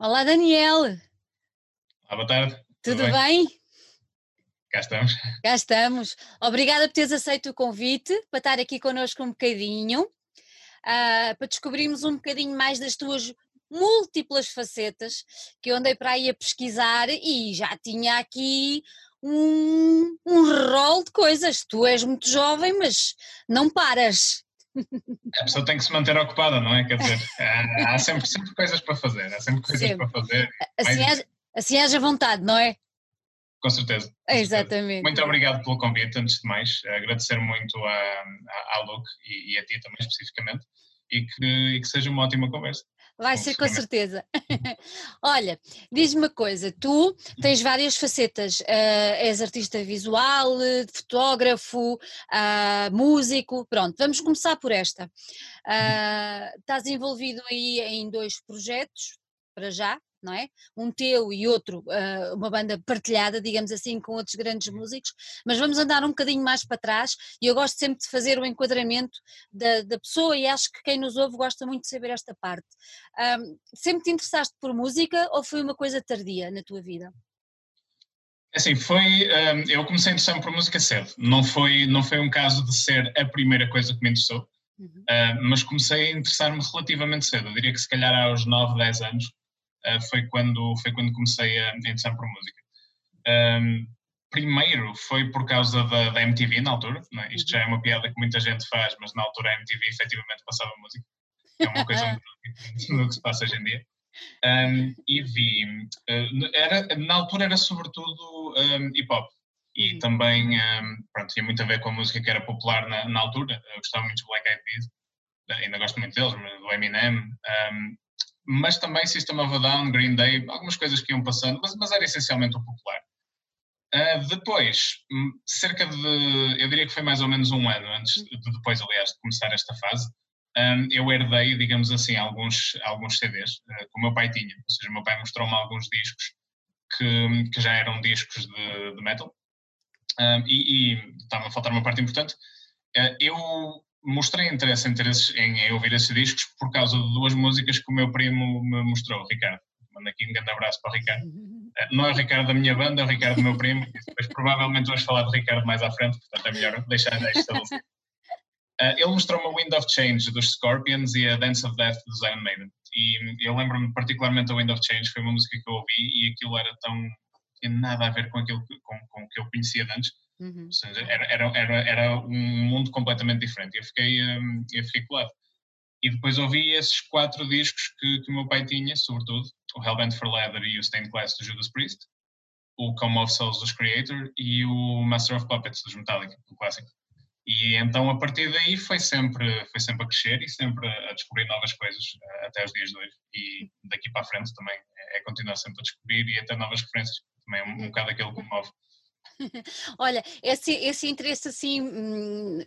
Olá, Daniel. Olá, boa tarde. Tudo, Tudo bem? bem? Cá estamos. Cá estamos. Obrigada por teres aceito o convite para estar aqui connosco um bocadinho, uh, para descobrirmos um bocadinho mais das tuas múltiplas facetas que eu andei para aí a pesquisar e já tinha aqui um, um rol de coisas. Tu és muito jovem, mas não paras. A pessoa tem que se manter ocupada, não é? Quer dizer, há, há sempre, sempre coisas para fazer, há sempre coisas sempre. para fazer. Assim, haja, assim haja vontade, não é? Com certeza. Com Exatamente. Certeza. Muito obrigado pelo convite, antes de mais. Agradecer muito à, à Luke e, e, a ti também especificamente e que, e que seja uma ótima conversa. Vai ser com certeza. Olha, diz-me uma coisa, tu tens várias facetas, uh, és artista visual, fotógrafo, uh, músico, pronto, vamos começar por esta. Uh, estás envolvido aí em dois projetos, para já, não é? Um teu e outro, uh, uma banda partilhada, digamos assim, com outros grandes uhum. músicos, mas vamos andar um bocadinho mais para trás e eu gosto sempre de fazer o enquadramento da, da pessoa e acho que quem nos ouve gosta muito de saber esta parte. Um, sempre te interessaste por música ou foi uma coisa tardia na tua vida? É assim, foi. Um, eu comecei a interessar por música cedo. Não foi, não foi um caso de ser a primeira coisa que me interessou, uhum. uh, mas comecei a interessar-me relativamente cedo. Eu diria que se calhar aos 9, 10 anos uh, foi, quando, foi quando comecei a interessar por música. Um, primeiro foi por causa da, da MTV na altura, é? isto já é uma piada que muita gente faz, mas na altura a MTV efetivamente passava música, é uma coisa muito do que se passa hoje em dia. Um, e vi, uh, era, na altura era sobretudo um, hip hop e uhum. também, um, pronto, tinha muito a ver com a música que era popular na, na altura, eu gostava muito de Black Eyed Peas, ainda gosto muito deles, do Eminem, mas também System of a Down, Green Day, algumas coisas que iam passando, mas, mas era essencialmente o popular. Uh, depois, hum, cerca de, eu diria que foi mais ou menos um ano antes, de, depois aliás de começar esta fase, um, eu herdei, digamos assim, alguns, alguns CDs uh, que o meu pai tinha. Ou seja, o meu pai mostrou-me alguns discos que, que já eram discos de, de metal. Um, e, e estava a faltar uma parte importante. Uh, eu mostrei interesse, em, em, ouvir esses discos por causa de duas músicas que o meu primo me mostrou, Ricardo. Mando aqui um grande abraço para o Ricardo. Eh, não é o Ricardo da minha banda, é o Ricardo do meu primo. Depois provavelmente vamos falar de Ricardo mais à frente, portanto é melhor deixar estabelecido. Uh, ele mostrou-me a Wind of Change dos Scorpions e a Dance of Death dos Iron Maiden. E eu lembro-me particularmente a Wind of Change, foi uma música que eu ouvi e aquilo era tão. tinha nada a ver com aquilo que, com, com que eu conhecia antes Uhum. Ou seja, era, era, era, era um mundo completamente diferente. Eu fiquei, um, eu fiquei colado. E depois ouvi esses quatro discos que, que o meu pai tinha, sobretudo, o Hellbent for Leather e o Stained Glass do Judas Priest, o Come of Souls dos Creator e o Master of Puppets dos Metallica, o clássico. E então a partir daí foi sempre, foi sempre a crescer e sempre a descobrir novas coisas eh, até os dias de hoje. E daqui para a frente também é, é continuar sempre a descobrir e até novas referências. Também é um, um bocado aquilo que me move. Olha, esse, esse interesse assim hum,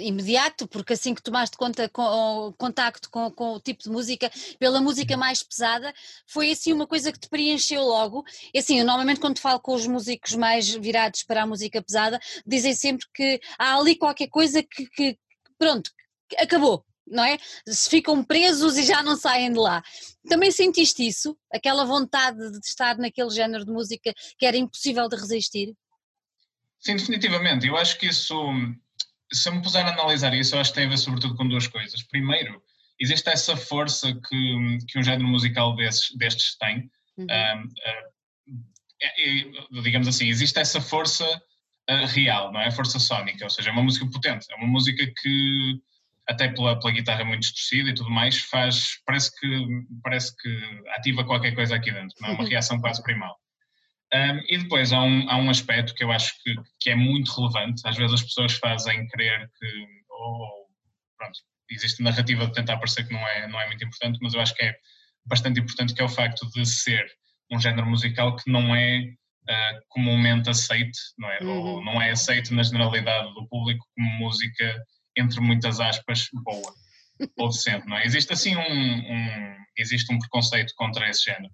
imediato, porque assim que tomaste conta com, contacto com, com o tipo de música, pela música mais pesada, foi assim uma coisa que te preencheu logo. E assim, eu, normalmente quando falo com os músicos mais virados para a música pesada, dizem sempre que há ali qualquer coisa que, que pronto, acabou, não é? Se ficam presos e já não saem de lá. Também sentiste isso? Aquela vontade de estar naquele género de música que era impossível de resistir? Sim, definitivamente. Eu acho que isso, se eu me puser a analisar isso, eu acho que tem a ver sobretudo com duas coisas. Primeiro, existe essa força que, que um género musical desses, destes tem. Uhum. Uh, uh, digamos assim, existe essa força uh, real, não é? A força sónica, ou seja, é uma música potente, é uma música que até pela, pela guitarra muito distorcida e tudo mais, faz, parece que, parece que ativa qualquer coisa aqui dentro, não é? Uma reação quase primal. Um, e depois há um, há um aspecto que eu acho que, que é muito relevante. Às vezes as pessoas fazem crer que, ou, pronto, existe narrativa de tentar parecer que não é, não é muito importante, mas eu acho que é bastante importante, que é o facto de ser um género musical que não é uh, comumente aceite, não é? Uhum. Ou não é aceito na generalidade do público como música, entre muitas aspas, boa ou decente, não é? Existe assim um, um, existe um preconceito contra esse género.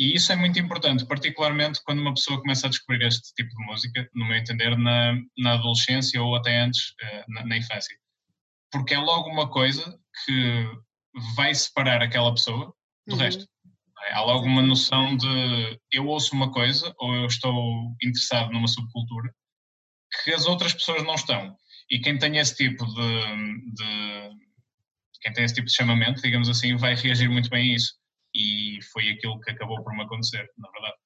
E isso é muito importante, particularmente quando uma pessoa começa a descobrir este tipo de música, no meu entender, na, na adolescência ou até antes, eh, na, na infância. Porque é logo uma coisa que vai separar aquela pessoa do uhum. resto. É? Há logo uma noção de eu ouço uma coisa ou eu estou interessado numa subcultura que as outras pessoas não estão. E quem tem esse tipo de, de quem tem esse tipo de chamamento, digamos assim, vai reagir muito bem a isso. E foi aquilo que acabou por me acontecer, na verdade.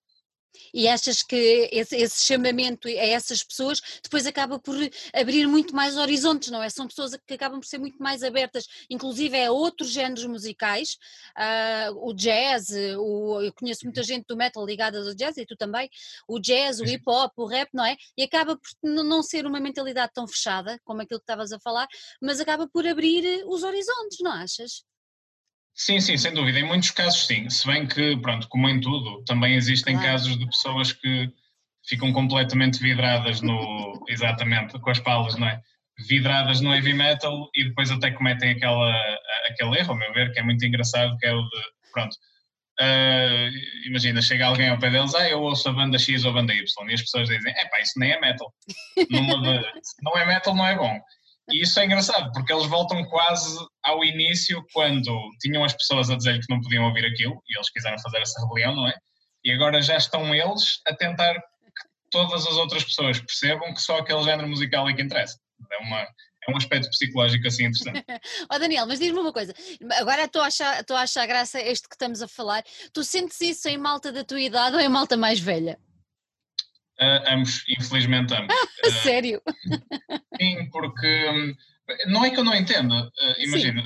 E achas que esse, esse, chamamento a essas pessoas depois acaba por abrir muito mais horizontes, não é? São pessoas que acabam por ser muito mais abertas, inclusive a outros géneros musicais, uh, o jazz, o, eu conheço muita gente do metal ligada ao jazz, e tu também, o jazz, o hip hop, o rap, não é? E acaba por não ser uma mentalidade tão fechada como aquilo que estavas a falar, mas acaba por abrir os horizontes, não achas? Sim, sim, sem dúvida. Em muitos casos, sim. Se bem que, pronto, como em tudo, também existem claro. casos de pessoas que ficam completamente vidradas no. exatamente, com as palas, não é? Vidradas no heavy metal e depois até cometem aquela, aquele erro, ao meu ver, que é muito engraçado, que é o de. Pronto. Uh, imagina, chega alguém ao pé deles, ah, eu ouço a banda X ou a banda Y, e as pessoas dizem, é pá, isso nem é metal. não é metal, não é bom. E isso é engraçado, porque eles voltam quase ao início, quando tinham as pessoas a dizer que não podiam ouvir aquilo, e eles quiseram fazer essa rebelião, não é? E agora já estão eles a tentar que todas as outras pessoas percebam que só aquele género musical é que interessa. É, uma, é um aspecto psicológico assim interessante. Oh Daniel, mas diz-me uma coisa, agora estou a, achar, estou a achar graça este que estamos a falar, tu sentes isso em malta da tua idade ou em malta mais velha? Uh, ambos, infelizmente ambos. Uh, Sério? Sim, porque hum, não é que eu não entenda. Uh, imagina,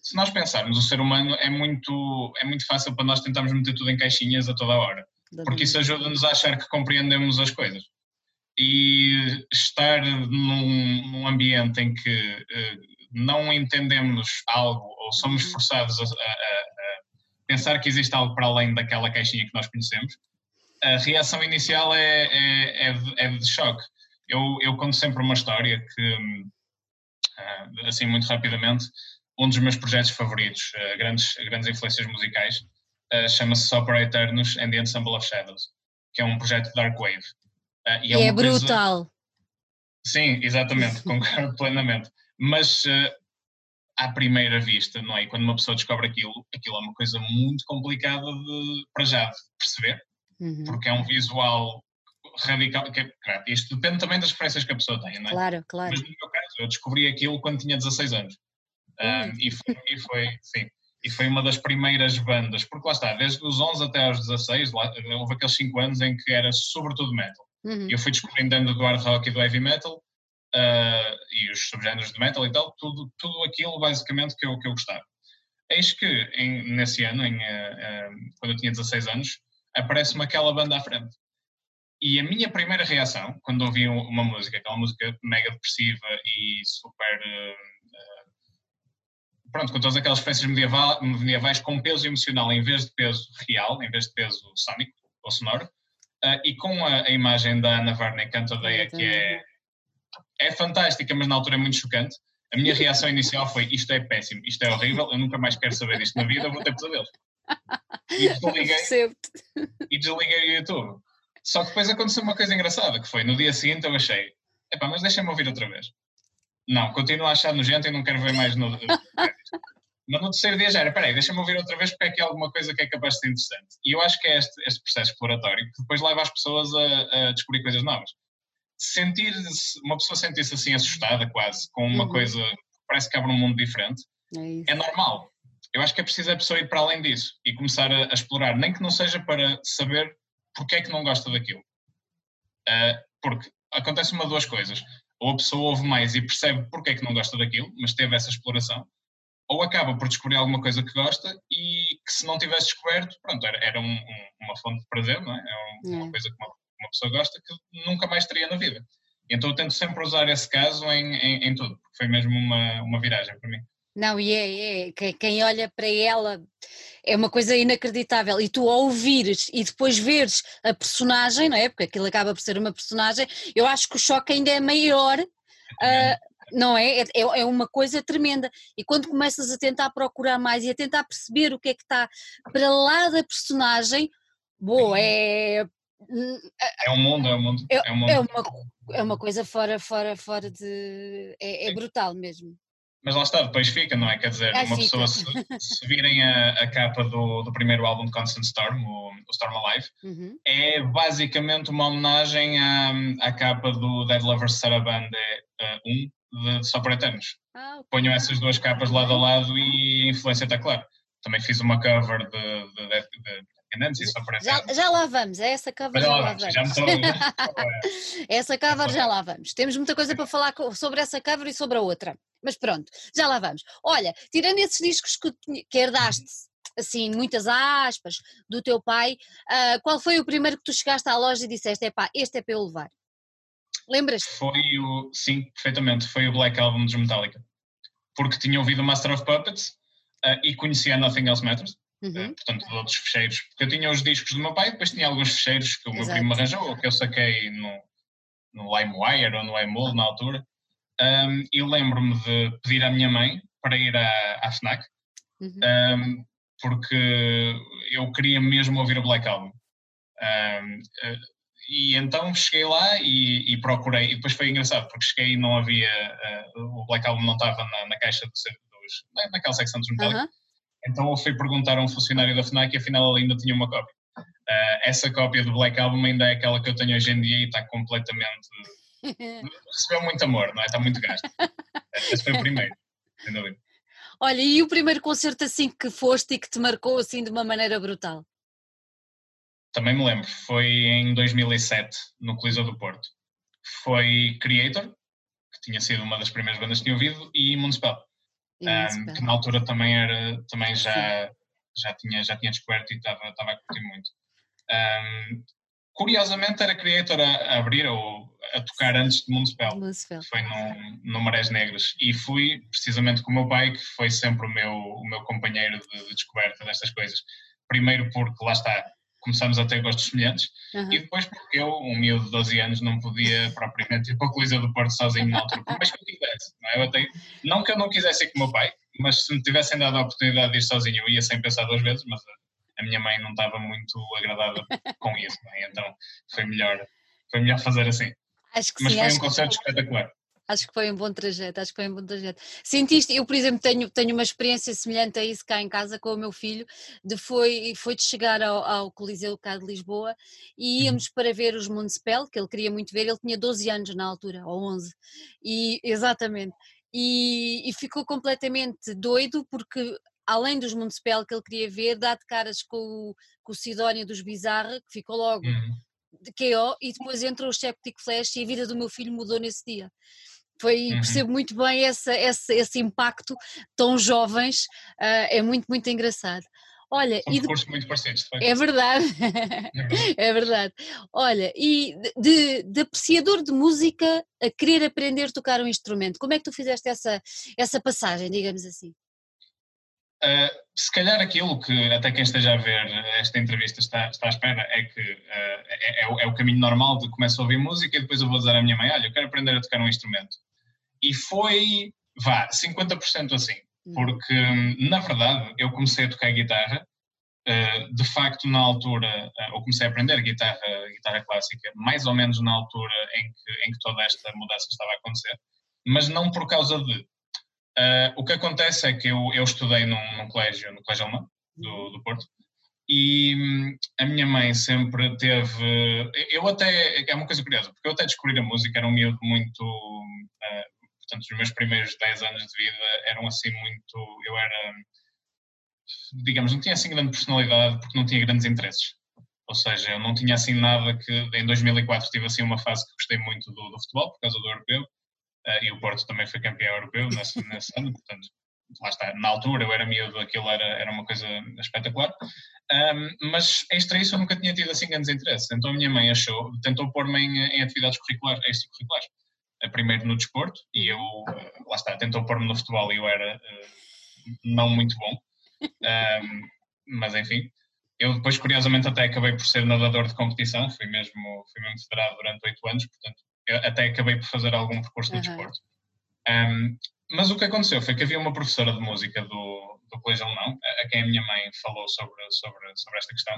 se nós pensarmos, o ser humano é muito, é muito fácil para nós tentarmos meter tudo em caixinhas a toda hora. Porque isso ajuda-nos a achar que compreendemos as coisas. E estar num, num ambiente em que não entendemos algo ou somos uhum. forçados a, a, a pensar que existe algo para além daquela caixinha que nós conhecemos, a reação inicial é, é, é, de, é de choque. Eu, eu conto sempre uma história que, ah, assim, muito rapidamente, um dos meus projetos favoritos, ah, grandes, grandes influências musicais, ah, chama-se Sopra Eternus and the Ensemble of Shadows, que é um projeto de Dark Wave. E é, é brutal. Coisa... Sim, exatamente, concordo plenamente. Mas à primeira vista, não é? E quando uma pessoa descobre aquilo, aquilo é uma coisa muito complicada de, para já de perceber, uhum. porque é um visual radical. Que, claro, isto depende também das experiências que a pessoa tem, não é? Claro, claro. Mas no meu caso, eu descobri aquilo quando tinha 16 anos. Um, e, foi, e, foi, sim, e foi uma das primeiras bandas, porque lá está, desde os 11 até aos 16, lá, houve aqueles 5 anos em que era sobretudo metal. Uhum. Eu fui descobrindo dentro do hard rock e do heavy metal, uh, e os subgéneros de metal e tal, tudo, tudo aquilo basicamente que eu, que eu gostava. Eis que em, nesse ano, em, uh, uh, quando eu tinha 16 anos, aparece-me aquela banda à frente. E a minha primeira reação, quando ouvi uma música, aquela música mega depressiva e super. Uh, pronto, com todas aquelas referências medieval, medievais com peso emocional em vez de peso real, em vez de peso sónico ou sonoro, uh, e com a, a, imagem da Ana Varney Cantadeia, que é, é fantástica, mas na altura é muito chocante. A minha reação inicial foi: isto é péssimo, isto é horrível, eu nunca mais quero saber disto na vida, vou ter pesadelos. E desliguei, e desliguei o YouTube. Só que depois aconteceu uma coisa engraçada, que foi no dia seguinte eu achei, epá, mas deixa-me ouvir outra vez. Não, continuo a achar nojento e não quero ver mais no. mas no terceiro dia já era, peraí, deixa-me ouvir outra vez porque é aqui alguma coisa que é capaz de ser interessante. E eu acho que é este, este processo exploratório que depois leva as pessoas a, a descobrir coisas novas. Sentir uma pessoa sentir-se assim assustada quase, com uma uhum. coisa que parece que abre um mundo diferente, é, é normal. Eu acho que é preciso a pessoa ir para além disso e começar a, a explorar, nem que não seja para saber porque é que não gosta daquilo. Uh, porque acontece uma de duas coisas. Ou a pessoa ouve mais e percebe porque é que não gosta daquilo, mas teve essa exploração, ou acaba por descobrir alguma coisa que gosta e que se não tivesse descoberto, pronto, era, era um, um, uma fonte de prazer, não é? É uma coisa que uma, uma, pessoa gosta que nunca mais teria na vida. Então eu tento sempre usar esse caso em, em, em tudo, porque foi mesmo uma, uma viragem para mim. Não, e é, é, quem olha para ela é uma coisa inacreditável. E tu ao ouvires e depois veres a personagem, não é? Porque aquilo acaba por ser uma personagem, eu acho que o choque ainda é maior. Uh, não é? é? é? uma coisa tremenda. E quando começas a tentar procurar mais e a tentar perceber o que é que está para lá da personagem, boa, é. É um mundo, é um mundo. É, é, um mundo. é uma, é uma coisa fora, fora, fora de. É, é brutal mesmo. Mas lá está, depois fica, não é? Quer dizer, é uma pessoa, se, se virem a, a capa do, do, primeiro álbum de Constant Storm, o, o Storm Alive, uhum. é basicamente uma homenagem à, à capa do Dead Lovers Sarabande uh, 1 de Só para Eternos. Ah, okay. Ponham essas duas capas lado a lado e a influência está clara. Também fiz uma cover de, de, de, e só para já, já lá vamos, é essa cover já, já lá vamos. Já estou... essa cover já lá vamos. Temos muita coisa para falar sobre essa cover e sobre a outra. Mas pronto, já lá vamos. Olha, tirando esses discos que, que herdaste, assim, muitas aspas, do teu pai, uh, qual foi o primeiro que tu chegaste à loja e disseste, é pá, este é para eu levar? Lembras? Foi o, sim, perfeitamente, foi o Black Album dos Metallica. Porque tinha ouvido o Master of Puppets uh, e conhecia Nothing Else Matters. Uhum. Uh, portanto, de outros fecheiros. Porque eu tinha os discos do meu pai, depois tinha alguns fecheiros que o Exato. meu primo arranjou, ou que eu saquei no, no LimeWire ou no iMold na altura. Um, e lembro-me de pedir à minha mãe para ir à, à FNAC, uhum. um, porque eu queria mesmo ouvir o Black Album. Um, uh, e então cheguei lá e, e, procurei, e depois foi engraçado, porque cheguei e não havia, uh, o Black Album não estava na, na caixa dos, dos, naquela secção dos metálicos. Uhum. Então eu fui perguntar a um funcionário da FNAC e afinal ele ainda tinha uma cópia. Uh, essa cópia do Black Album ainda é aquela que eu tenho hoje em dia e está completamente recebeu muito amor, não é? Está muito gasto. Esse foi o primeiro, sem dúvida. Olha, e o primeiro concerto assim que foste e que te marcou assim de uma maneira brutal? Também me lembro, foi em 2007, no Coliseu do Porto. Foi Creator, que tinha sido uma das primeiras bandas que tinha ouvido, e Municipal, um, que na altura também, era, também já, já, tinha, já tinha descoberto e estava, estava a curtir muito. Um, curiosamente era Creator a, abrir ou a tocar antes de Municipal. Municipal. Foi no, no Marés Negras. E fui precisamente com o meu pai, que foi sempre o meu, o meu companheiro de, de descoberta destas coisas. Primeiro porque, lá está, começamos a ter gostos semelhantes, uhum. e depois porque eu, um miúdo de 12 anos, não podia propriamente ir para a Coliseu do Porto sozinho na altura, mas que eu quisesse. Não, é? eu até, não que eu não quisesse ir com o meu pai, mas se me tivessem dado a oportunidade de ir sozinho, eu ia sem pensar duas vezes, mas a minha mãe não estava muito agradada com isso, é? então foi melhor, foi melhor fazer assim. Acho que Mas sim, foi um concerto espetacular. Acho que foi um bom trajeto, acho que foi um bom trajeto. Sentiste, eu por exemplo tenho, tenho uma experiência semelhante a isso cá em casa com o meu filho, de foi, foi de chegar ao, ao Coliseu cá de Lisboa e uhum. íamos para ver os Municipal, que ele queria muito ver, ele tinha 12 anos na altura, ou 11, e exatamente, e, e ficou completamente doido porque além dos Municipal que ele queria ver, dá de caras com o, com o Sidónia dos Bizarra, que ficou logo uhum. de KO, e depois entrou o Septic Flash e a vida do meu filho mudou nesse dia. Foi, uhum. percebo muito bem essa, essa, esse impacto tão jovens, uh, é muito, muito engraçado. Olha, São e de... muito parecidos, é verdade. é verdade, é verdade. Olha, e de, de, apreciador de música a querer aprender a tocar um instrumento, como é que tu fizeste essa, essa passagem, digamos assim? Uh, se calhar aquilo que até quem esteja a ver esta entrevista está, está à espera é que uh, é, é, o, é, o, caminho normal de começar a ouvir música e depois eu vou dizer à minha mãe, olha, eu quero aprender a tocar um instrumento. E foi, vá, 50% assim, hum. porque na verdade eu comecei a tocar guitarra, uh, de facto na altura, eu comecei a aprender guitarra, guitarra clássica, mais ou menos na altura em que, em que toda esta mudança estava a acontecer, mas não por causa de Uh, o que acontece é que eu, eu estudei num, num, colégio, no colégio alemão do, do Porto, e hum, a minha mãe sempre teve. Eu até. É uma coisa curiosa, porque eu até descobri a música, era um miúdo muito. Uh, portanto, os meus primeiros 10 anos de vida eram assim muito. Eu era. Digamos, não tinha assim grande personalidade porque não tinha grandes interesses. Ou seja, eu não tinha assim nada que. Em 2004 tive assim uma fase que gostei muito do, do futebol, por causa do europeu e o Porto também foi campeão europeu nesse, nesse ano, portanto, lá está, na altura eu era miúdo, aquilo era, era uma coisa espetacular, um, mas extra isso eu nunca tinha tido assim grandes interesses, então a minha mãe achou, tentou pôr-me em, em, atividades curriculares, extracurriculares, uh, primeiro no desporto, e eu, uh, lá está, tentou pôr-me no futebol e eu era não muito bom, um, mas enfim, eu depois, curiosamente, até acabei por ser nadador de competição, fui mesmo, fui mesmo federado durante oito anos, portanto, até acabei por fazer algum percurso uhum. desporto. Um, mas o que aconteceu foi que havia uma professora de música do, do Colégio Alemão, a, a quem a minha mãe falou sobre, sobre, sobre esta questão,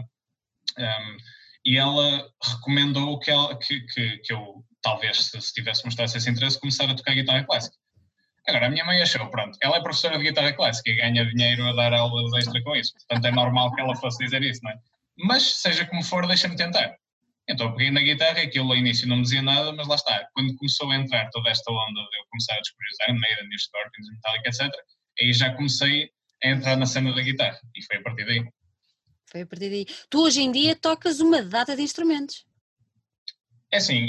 um, e ela recomendou que, ela, que, que, que eu, talvez, se, se tivesse mostrado esse interesse, começar a tocar guitarra clássica. Agora, a minha mãe achou, pronto, ela é professora de guitarra clássica e ganha dinheiro a dar aulas extra com isso, portanto é normal que ela fosse dizer isso, não é? Mas, seja como for, deixa-me tentar. Então peguei na guitarra, aquilo ao início não me dizia nada, mas lá está. Quando começou a entrar toda esta onda de eu começar a descobrir os Iron Maiden, New Scorpions, Metallica, etc., aí já comecei a entrar na cena da guitarra e foi a partir daí. Foi a partir daí. Tu hoje em dia tocas uma data de instrumentos. É assim,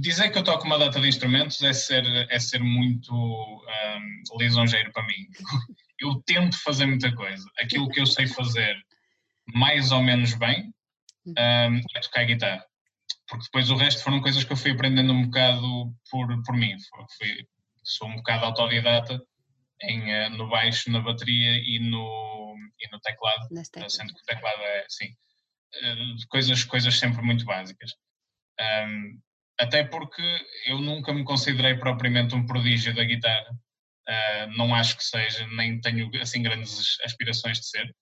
dizer que eu toco uma data de instrumentos é ser, é ser muito um, lisonjeiro para mim. Eu tento fazer muita coisa. Aquilo que eu sei fazer mais ou menos bem um, é tocar guitarra. Porque depois o resto foram coisas que eu fui aprendendo um bocado por, por mim. Fui, sou um bocado autodidata em, eh, no baixo, na bateria e no, e no teclado. Sendo que o teclado é, assim, coisas, coisas sempre muito básicas. Um, até porque eu nunca me considerei propriamente um prodígio da guitarra. Uh, não acho que seja, nem tenho assim grandes aspirações de ser,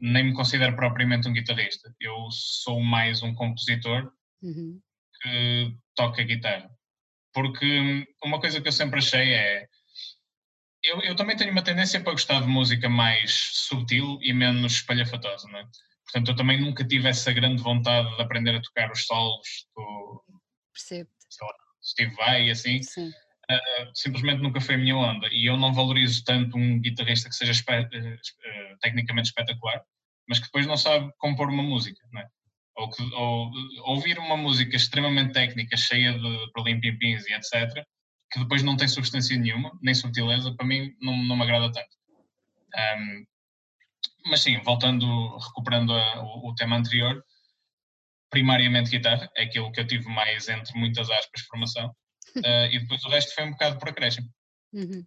nem me considero propriamente um guitarrista. Eu sou mais um compositor uhum. que toca guitarra. Porque uma coisa que eu sempre achei é. Eu, eu também tenho uma tendência para gostar de música mais subtil e menos espalhafatosa, não é? Portanto, eu também nunca tive essa grande vontade de aprender a tocar os solos do Percebo. Steve Vai e assim. Uh, simplesmente nunca foi a minha onda. E eu não valorizo tanto um guitarrista que seja espe uh, tecnicamente espetacular, mas que depois não sabe compor uma música, não é? Ou, que, ou ouvir uma música extremamente técnica, cheia de perlim-pim-pins e etc., que depois não tem substância nenhuma, nem subtileza, para mim não, não me agrada tanto. Um, mas sim, voltando, recuperando a, o, o, tema anterior, primariamente guitarra, é aquilo que eu tive mais, entre muitas aspas, formação, uh, e depois o resto foi um bocado por acréscimo. Uhum.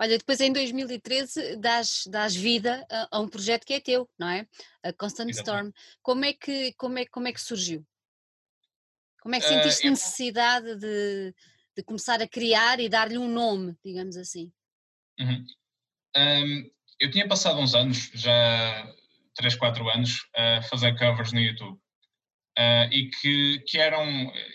Olha, depois em 2013 dás, dás vida a, a, um projeto que é teu, não é? A Constant Exatamente. Storm. Como é, que, como, é, como é que surgiu? Como é que sentiste uh, eu... necessidade de, de começar a criar e dar-lhe um nome, digamos assim? Uhum. Um, eu tinha passado uns anos, já 3, 4 anos, a fazer covers no YouTube. Uh, e que, que eram,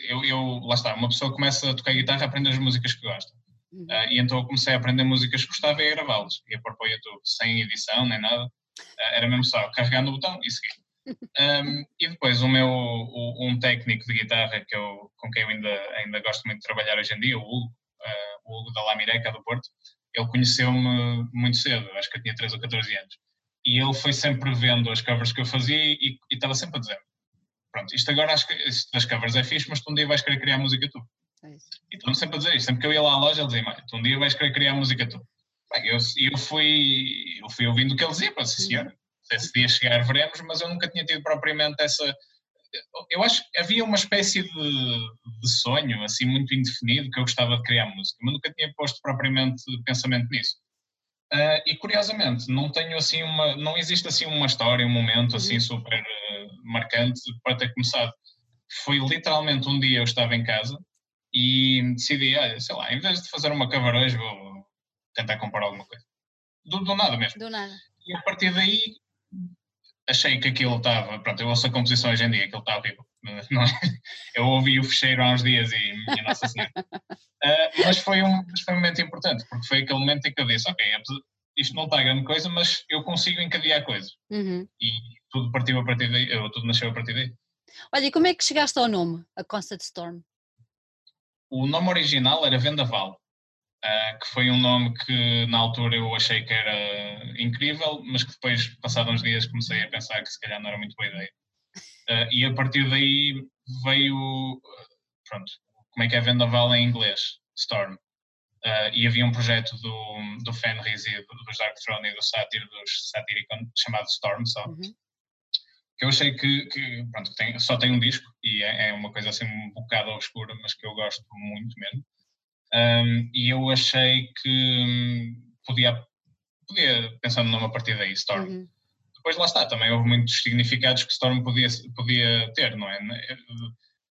eu, eu, lá está, uma pessoa começa a tocar guitarra a aprender as músicas que gosta. Uh, e então eu comecei a aprender músicas que gostava e a gravá-las. Ia pôr para o YouTube, sem edição nem nada. Uh, era mesmo só carregar no botão e seguir. Um, e depois o meu, o, um técnico de guitarra que eu, com quem eu ainda, ainda gosto muito de trabalhar hoje em dia, o Hugo, o Hugo da Lamireca do Porto, ele conheceu-me muito cedo, acho que eu tinha 13 ou 14 anos. E ele foi sempre vendo as covers que eu fazia e, e estava sempre a dizer: Pronto, isto agora acho que isto das covers é fixe, mas tu um dia vais querer criar música tu. É e estão sempre a dizer isto. Sempre que eu ia lá à loja, ele dizia: tu um dia vais querer criar música tu. Bem, eu, eu, fui, eu fui ouvindo o que ele dizia, para sim senhor. Se esse dia chegar, veremos, mas eu nunca tinha tido propriamente essa eu acho que havia uma espécie de, de, sonho, assim, muito indefinido, que eu gostava de criar música, mas nunca tinha posto propriamente pensamento nisso. Uh, e curiosamente, não tenho assim uma, não existe assim uma história, um momento assim uhum. super uh, marcante para ter começado. Foi literalmente um dia eu estava em casa e decidi, olha, sei lá, em vez de fazer uma hoje, vou tentar comprar alguma coisa. Do, do nada mesmo. Do nada. E a partir daí achei que aquilo estava, pronto, eu ouço a composição hoje em dia, aquilo está horrível. Não é? Eu ouvi o fecheiro há uns dias e minha Nossa Senhora. Uh, mas, foi um, foi um momento importante, porque foi aquele momento em que eu disse, ok, é isto não está grande coisa, mas eu consigo encadear coisas. Uhum. E tudo partiu a partir daí, tudo nasceu a partir daí. Olha, e como é que chegaste ao nome, a Constant Storm? O nome original era Vendaval. Uh, que foi um nome que na altura eu achei que era incrível, mas que depois, passados uns dias, comecei a pensar que se calhar não era muito boa ideia. Uh, e a partir daí veio, pronto, como é que é Vendaval em inglês? Storm. Uh, e havia um projeto do, do Fenris e do, dos Dark Throne e do Satyr, dos Satyricon, chamado Storm só. Uhum. Que eu achei que, que pronto, tem, só tem um disco e é, é, uma coisa assim um bocado obscura, mas que eu gosto muito mesmo. Um, e eu achei que hum, podia, podia pensar no nome a partir daí, Storm. Uhum. Depois lá está, também houve muitos significados que Storm podia, podia ter, não é?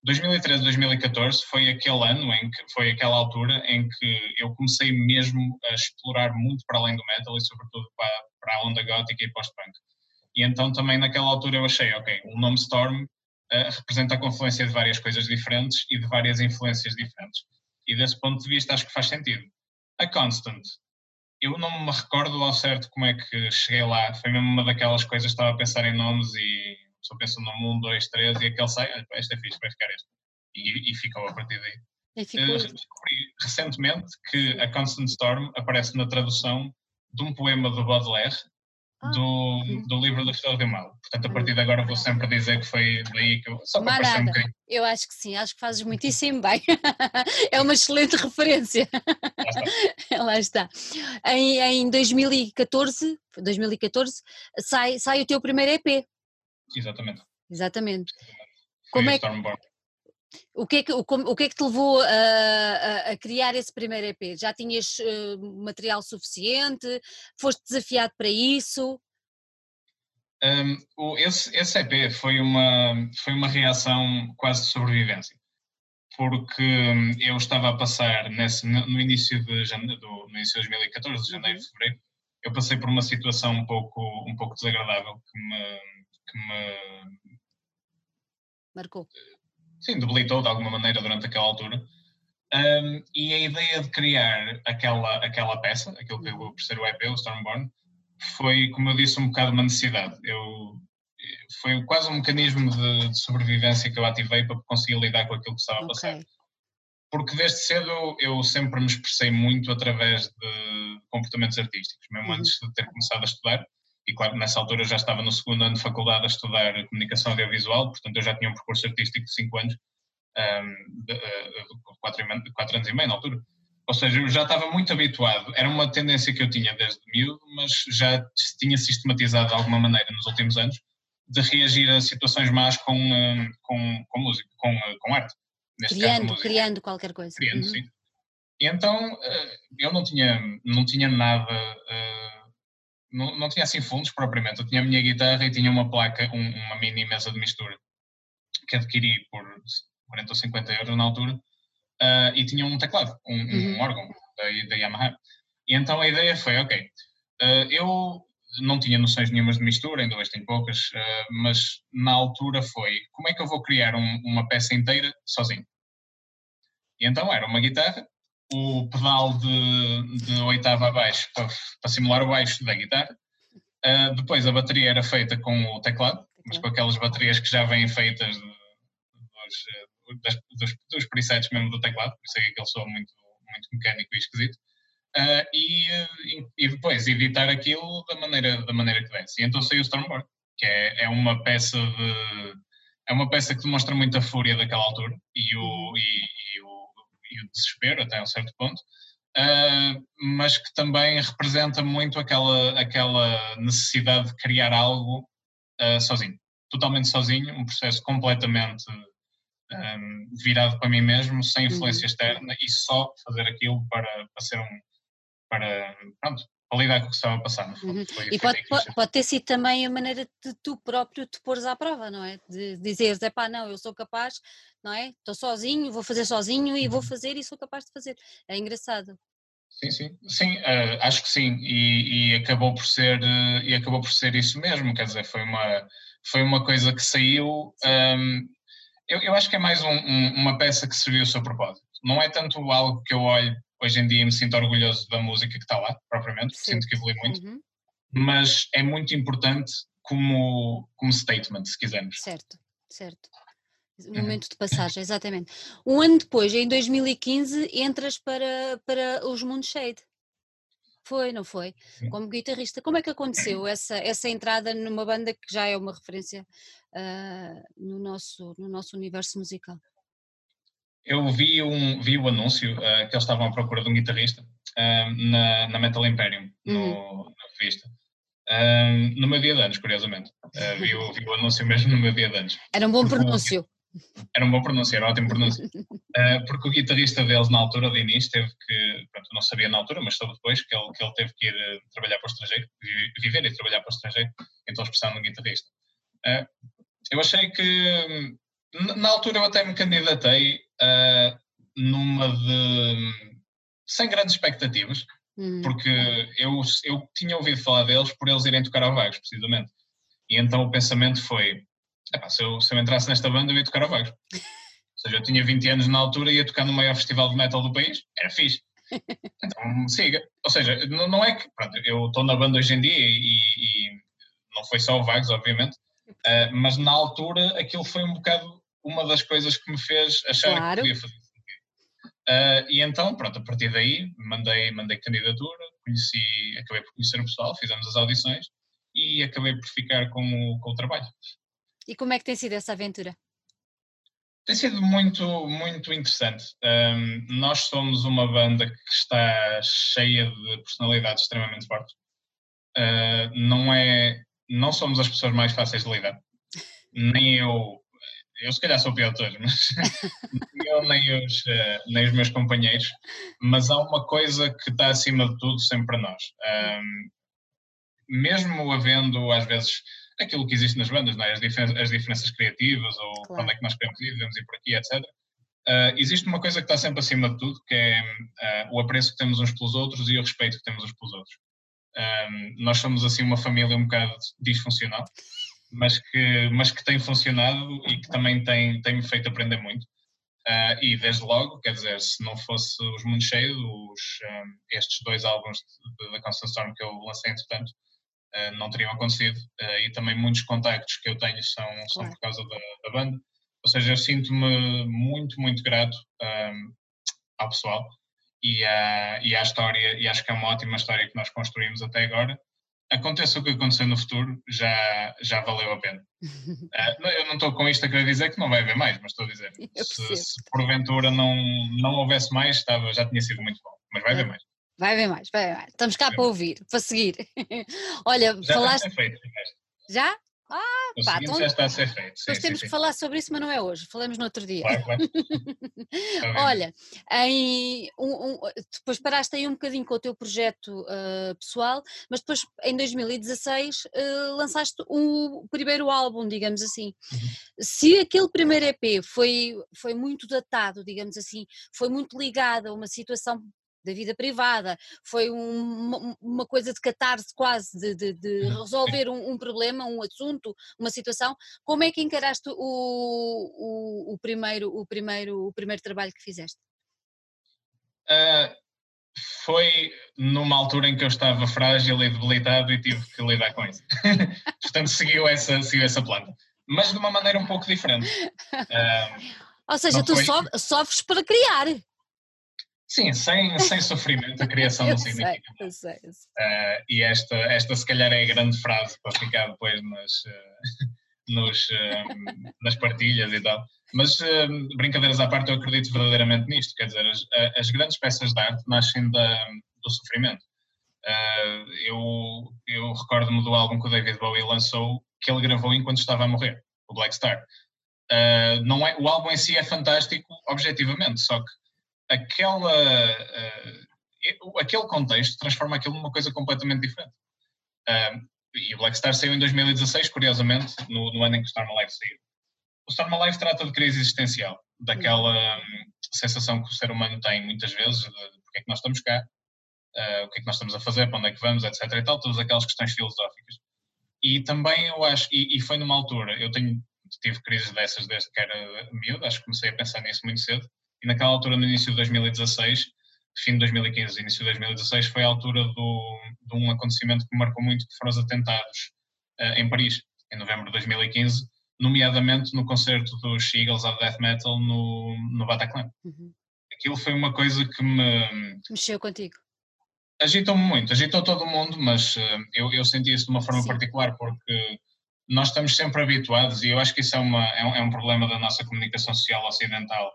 2013, 2014 foi aquele ano em que foi aquela altura em que eu comecei mesmo a explorar muito para além do metal e sobretudo para, para a onda gótica e post-punk. E então também naquela altura eu achei, ok, o nome Storm uh, representa a confluência de várias coisas diferentes e de várias influências diferentes. E desse ponto de vista acho que faz sentido. A Constant eu não me recordo ao certo como é que cheguei lá. Foi mesmo uma daquelas coisas, estava a pensar em nomes e só penso no nome 1, 2, 3 e aquele sai, este é fixe, vai ficar este. E, e ficou a partir daí. Uh, descobri recentemente que a Constant Storm aparece na tradução de um poema do Baudelaire ah, do, do livro do Mal. Portanto, a partir de agora vou sempre dizer que foi daí que eu. Só para nada. Um eu acho que sim, acho que fazes muitíssimo bem. é uma excelente referência. Lá está. Lá está. Em, em 2014, 2014 sai, sai o teu primeiro EP. Exatamente. Exatamente. Como é que, o que, é que, o, o que é que te levou a, a, a criar esse primeiro EP? Já tinhas uh, material suficiente? Foste desafiado para isso? Um, o, esse, esse EP foi uma, foi uma reação quase de sobrevivência, porque hum, eu estava a passar nesse, no, início de janeiro, do, no início de 2014, de janeiro, uhum. fevereiro, eu passei por uma situação um pouco, um pouco desagradável que me, que me marcou sim, debilitou de alguma maneira durante aquela altura. Um, e a ideia de criar aquela, aquela peça, aquilo que eu vou ser o EP, o Stormborn, foi, como eu disse, um bocado uma necessidade. Eu, foi quase um mecanismo de, de sobrevivência que eu ativei para conseguir lidar com aquilo que estava a passar. Okay. Porque desde cedo eu sempre me expressei muito através de comportamentos artísticos, mesmo uhum. antes de ter começado a estudar. E claro, nessa altura eu já estava no segundo ano de faculdade a estudar comunicação audiovisual, portanto eu já tinha um percurso artístico de 5 anos, um, de, uh, quatro, quatro anos e meio na altura. Ou seja, eu já estava muito habituado, era uma tendência que eu tinha desde miúdo, mas já tinha sistematizado de alguma maneira nos últimos anos, de reagir a situações más com, com, com música, com, com arte. criando, caso, criando qualquer coisa. Criando, uhum. sim. E então uh, eu não tinha, não tinha nada não, não tinha assim fundos propriamente. Eu tinha a minha guitarra e tinha uma placa, um, uma mini mesa de mistura que adquiri por 40 ou 50 euros na altura uh, e tinha um teclado, um, uhum. um órgão da, da, Yamaha. E então a ideia foi, ok, uh, eu não tinha noções nenhumas de mistura, ainda hoje tenho poucas, uh, mas na altura foi, como é que eu vou criar um, uma peça inteira sozinho? E então era uma guitarra, o pedal de, de oitava a baixo para, para, simular o baixo da guitarra. Uh, depois a bateria era feita com o teclado, mas com aquelas baterias que já vêm feitas dos, das, dos, dos presets mesmo do teclado, por isso é que aquele soa muito, muito mecânico e esquisito. Uh, e, e, depois editar aquilo da maneira, da maneira que desse. E então saiu o Stormboard, que é, é uma peça de é uma peça que demonstra muita fúria daquela altura e o, e, e o e o desespero até um certo ponto, uh, mas que também representa muito aquela, aquela necessidade de criar algo uh, sozinho, totalmente sozinho, um processo completamente um, ah, virado para mim mesmo, sem influência uhum. externa e só fazer aquilo para, para ser um para, pronto, para lidar com o que estava a passar. Uhum. E pode, pode, pode, ter sido também a maneira de tu próprio te pôres à prova, não é? De dizeres, é pá, não, eu sou capaz, não é? Estou sozinho, vou fazer sozinho e vou uhum. fazer e sou capaz de fazer. É engraçado. Sim, sim, sim, uh, acho que sim, e, e, acabou por ser uh, e acabou por ser isso mesmo, quer dizer, foi uma foi uma coisa que saiu. Um, eu, eu, acho que é mais um, um, uma peça que serviu o seu propósito. Não é tanto algo que eu olho hoje em dia me sinto orgulhoso da música que está lá, propriamente, Sim. sinto que evolui muito, uhum. mas é muito importante como, como statement, se quisermos. Certo, certo. Um uhum. momento de passagem, exatamente. Um ano depois, em 2015, entras para, para os Mundos Shade. Foi, não foi? Como guitarrista. Como é que aconteceu essa, essa entrada numa banda que já é uma referência uh, no, nosso, no nosso universo musical? Eu vi, um, vi o anúncio uh, que eles estavam à procura de um guitarrista uh, na, na Metal Imperium, no, uhum. na revista. Uh, no meu dia de anos, curiosamente. Vi o, vi, o, anúncio mesmo no meu dia de anos. Era um bom pronúncio. Era um bom pronúncio, era um ótimo pronúncio. porque o guitarrista deles, na altura, de início, teve que, pronto, não sabia na altura, mas soube depois, que ele, que ele teve que ir trabalhar para o estrangeiro, viver e trabalhar para o estrangeiro, então eles precisavam de um guitarrista. eu achei que na altura eu até me candidatei uh, numa de. sem grandes expectativas, hum. porque eu, eu tinha ouvido falar deles por eles irem tocar ao Vagos, precisamente. E então o pensamento foi: se, eu, se eu entrasse nesta banda, eu ia tocar ao Vagos. Ou seja, eu tinha 20 anos na altura e ia tocar no maior festival de metal do país, era fixe. Então siga. Ou seja, não, não é que. Pronto, eu estou na banda hoje em dia e, e não foi só o Vagos, obviamente, uh, mas na altura aquilo foi um bocado uma das coisas que me fez achar claro. que podia fazer Uh, e então, pronto, a partir daí mandei, mandei candidatura, conheci, acabei por conhecer o pessoal, fizemos as audições e acabei por ficar com o, com o trabalho. E como é que tem sido essa aventura? Tem sido muito, muito interessante. Um, nós somos uma banda que está cheia de personalidades extremamente fortes. Uh, não é, não somos as pessoas mais fáceis de lidar. Nem eu eu se calhar sou o pior de todos, mas eu nem os, uh, nem os meus companheiros, mas há uma coisa que está acima de tudo sempre para nós. Um, mesmo havendo, às vezes, aquilo que existe nas bandas, é? as, diferenças, as, diferenças criativas, ou claro. para onde é que nós queremos ir, devemos ir por aqui, etc. Uh, ah, existe uma coisa que está sempre acima de tudo, que é uh, o apreço que temos uns pelos outros e o respeito que temos uns pelos outros. Um, nós somos assim uma família um bocado disfuncional, mas que, mas que tem funcionado e que também tem, tem me feito aprender muito. Uh, e desde logo, quer dizer, se não fosse os Mundo Cheio, os, um, estes dois álbuns da Constant Storm que eu lancei entretanto, uh, não teriam acontecido. Uh, e também muitos contactos que eu tenho são, são por causa da, da banda. Ou seja, eu sinto-me muito, muito grato um, ao pessoal e à, e à história, e acho que é uma ótima história que nós construímos até agora aconteça o que acontecer no futuro, já, já valeu a pena. Uh, eu não estou com isto a querer dizer que não vai haver mais, mas estou a dizer, se, se, porventura não, não houvesse mais, estava, já tinha sido muito bom, mas vai haver mais. Vai haver mais, vai haver mais. Estamos cá vai para ouvir, para seguir. Olha, já falaste. Feito, já? Ah, pá, então, já está a ser feito. Sim, temos sim, que falar sobre isso, mas não é hoje, falamos no outro dia. Claro, claro. Olha, em, um, um, depois paraste aí um bocadinho com o teu projeto uh, pessoal, mas depois em 2016 uh, lançaste o primeiro álbum, digamos assim. Uhum. Se aquele primeiro EP foi, foi muito datado, digamos assim, foi muito ligado a uma situação da vida privada, foi um, uma coisa de catarse quase, de, de, de uhum. resolver um, um, problema, um assunto, uma situação. Como é que encaraste o, o, o, primeiro, o, primeiro, o primeiro trabalho que fizeste? Uh, foi numa altura em que eu estava frágil e debilitado e tive que lidar com isso. Portanto, seguiu essa, seguiu essa planta. Mas de uma maneira um pouco diferente. Uh, Ou seja, tu foi... sofres para criar. Sim, sem, sem sofrimento a criação não significa. Eu sei, eu sei. Uh, e esta, esta se calhar é a grande frase para ficar depois nas, uh, nos, uh, nas partilhas e tal. Mas brincadeiras à parte, eu acredito verdadeiramente nisto. Quer dizer, as, as grandes peças de arte nascem da, do sofrimento. eu eu recordo-me do álbum que o David Bowie lançou, que ele gravou enquanto estava a morrer, o Black Star. não é, o álbum em si é fantástico, objetivamente, só que aquela, uh, aquele contexto transforma aquilo numa coisa completamente diferente. E o Black Star saiu em 2016, curiosamente, no, no ano em que o Storm Alive saiu. O Storm Alive trata de crise existencial, daquela um, sensação que o ser humano tem muitas vezes de, de porque é que nós estamos cá, uh, o que é que nós estamos a fazer, para onde é que vamos, etc. e tal, todas aquelas questões filosóficas. E também eu acho, e, e foi numa altura, eu tenho, tive crises dessas desde que era miúdo, acho que comecei a pensar nisso muito cedo, e naquela altura, no início de 2016, fim de 2015, início de 2016, foi a altura do, de um acontecimento que me marcou muito, que foram os atentados uh, em Paris, em novembro de 2015, nomeadamente no concerto dos Eagles of Death Metal no, no Bataclan. Uhum. Aquilo foi uma coisa que me... Mexeu contigo? Agitou-me muito, agitou todo o mundo, mas uh, eu, eu senti isso de uma forma Sim. particular, porque nós estamos sempre habituados, e eu acho que isso é, uma, é, um, é um problema da nossa comunicação social ocidental,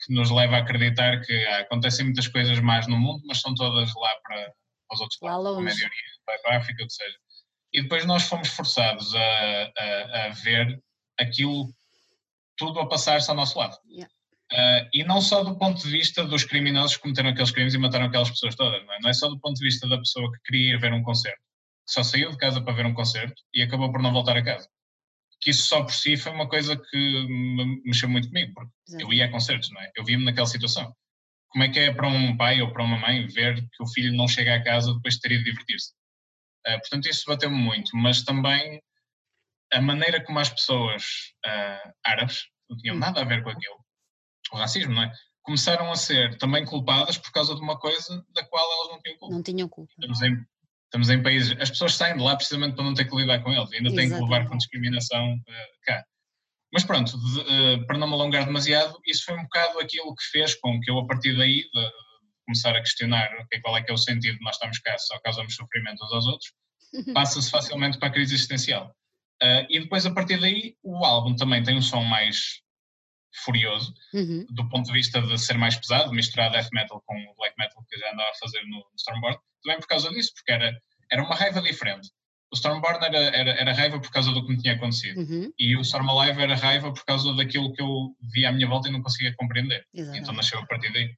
que nos leva a acreditar que ah, acontecem muitas coisas mais no mundo, mas são todas lá para, os outros lá lados, para Médio Oriente, para a África, o que seja. E depois nós fomos forçados a, a, a ver aquilo tudo a passar-se ao nosso lado. Yeah. Uh, e não só do ponto de vista dos criminosos que cometeram aqueles crimes e mataram aquelas pessoas todas, não é? não é só do ponto de vista da pessoa que queria ir ver um concerto, que só saiu de casa para ver um concerto e acabou por não voltar a casa que isso só por si foi uma coisa que me mexeu muito comigo, porque Exato. eu ia a concertos, não é? Eu via-me naquela situação. Como é que é para um pai ou para uma mãe ver que o filho não chega a casa depois de ter ido divertir-se? Uh, portanto, isso bateu-me muito, mas também a maneira como as pessoas uh, árabes, não tinham hum. nada a ver com aquilo, o racismo, não é? começaram a ser também culpadas por causa de uma coisa da qual elas não tinham culpa. Não tinham culpa. Estamos em, estamos em países, as pessoas saem de lá precisamente para não ter que lidar com eles, ainda têm que levar com discriminação uh, cá. Mas pronto, de, uh, para não me alongar demasiado, isso foi um bocado aquilo que fez com que eu, a partir daí, de, começar a questionar okay, qual é que é o sentido de nós estamos cá, só causamos sofrimento uns aos outros, passa-se facilmente para a crise existencial. Uh, e depois, a partir daí, o álbum também tem um som mais furioso, uhum. do ponto de vista de ser mais pesado, misturar death metal com o black metal que já andava a fazer no, no Stormborn, também por causa disso, porque era, era uma raiva diferente. O Stormborn era, era, era raiva por causa do que me tinha acontecido. Uhum. E o Storm Alive era raiva por causa daquilo que eu via à minha volta e não conseguia compreender. Exatamente. Então nasceu a partir daí.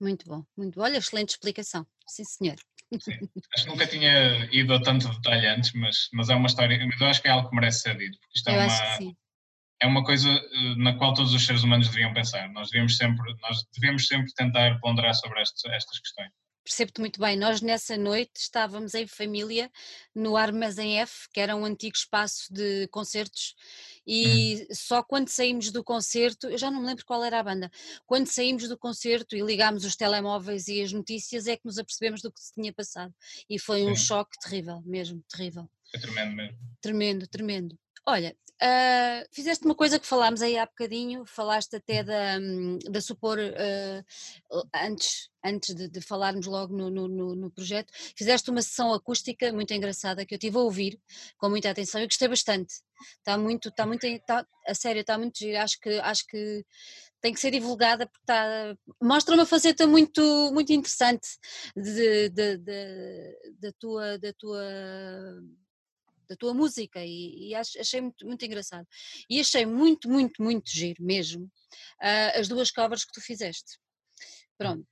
Muito bom, muito bom. Olha, excelente explicação. Sim, senhor. Sim. Acho que nunca tinha ido a tanto detalhe antes, mas, mas é uma história, mas eu acho que é algo que merece ser dito, porque isto é eu uma, é uma coisa eh, na qual todos os seres humanos deviam pensar. Nós devemos sempre, nós devemos sempre tentar ponderar sobre estes, estas questões. Percebo-te muito bem. Nós nessa noite estávamos em família no Armazém F, que era um antigo espaço de concertos, e hum. só quando saímos do concerto, eu já não me lembro qual era a banda, quando saímos do concerto e ligámos os telemóveis e as notícias é que nos apercebemos do que se tinha passado. E foi um choque terrível, mesmo, terrível. Foi tremendo mesmo. Tremendo, tremendo. Olha, uh, fizeste uma coisa que falámos aí há bocadinho, falaste até da, hum, da Supor uh, antes, antes de, de falarmos logo no, no, no, projeto, fizeste uma sessão acústica muito engraçada que eu estive a ouvir com muita atenção e gostei bastante. Está muito, está muito, está, a sério, está muito giro, acho que, acho que tem que ser divulgada porque está, mostra uma faceta muito, muito interessante de, de, de, da tua, da tua da tua música e, e achei muito, muito engraçado. E achei muito, muito, muito giro mesmo uh, as duas covers que tu fizeste. Pronto.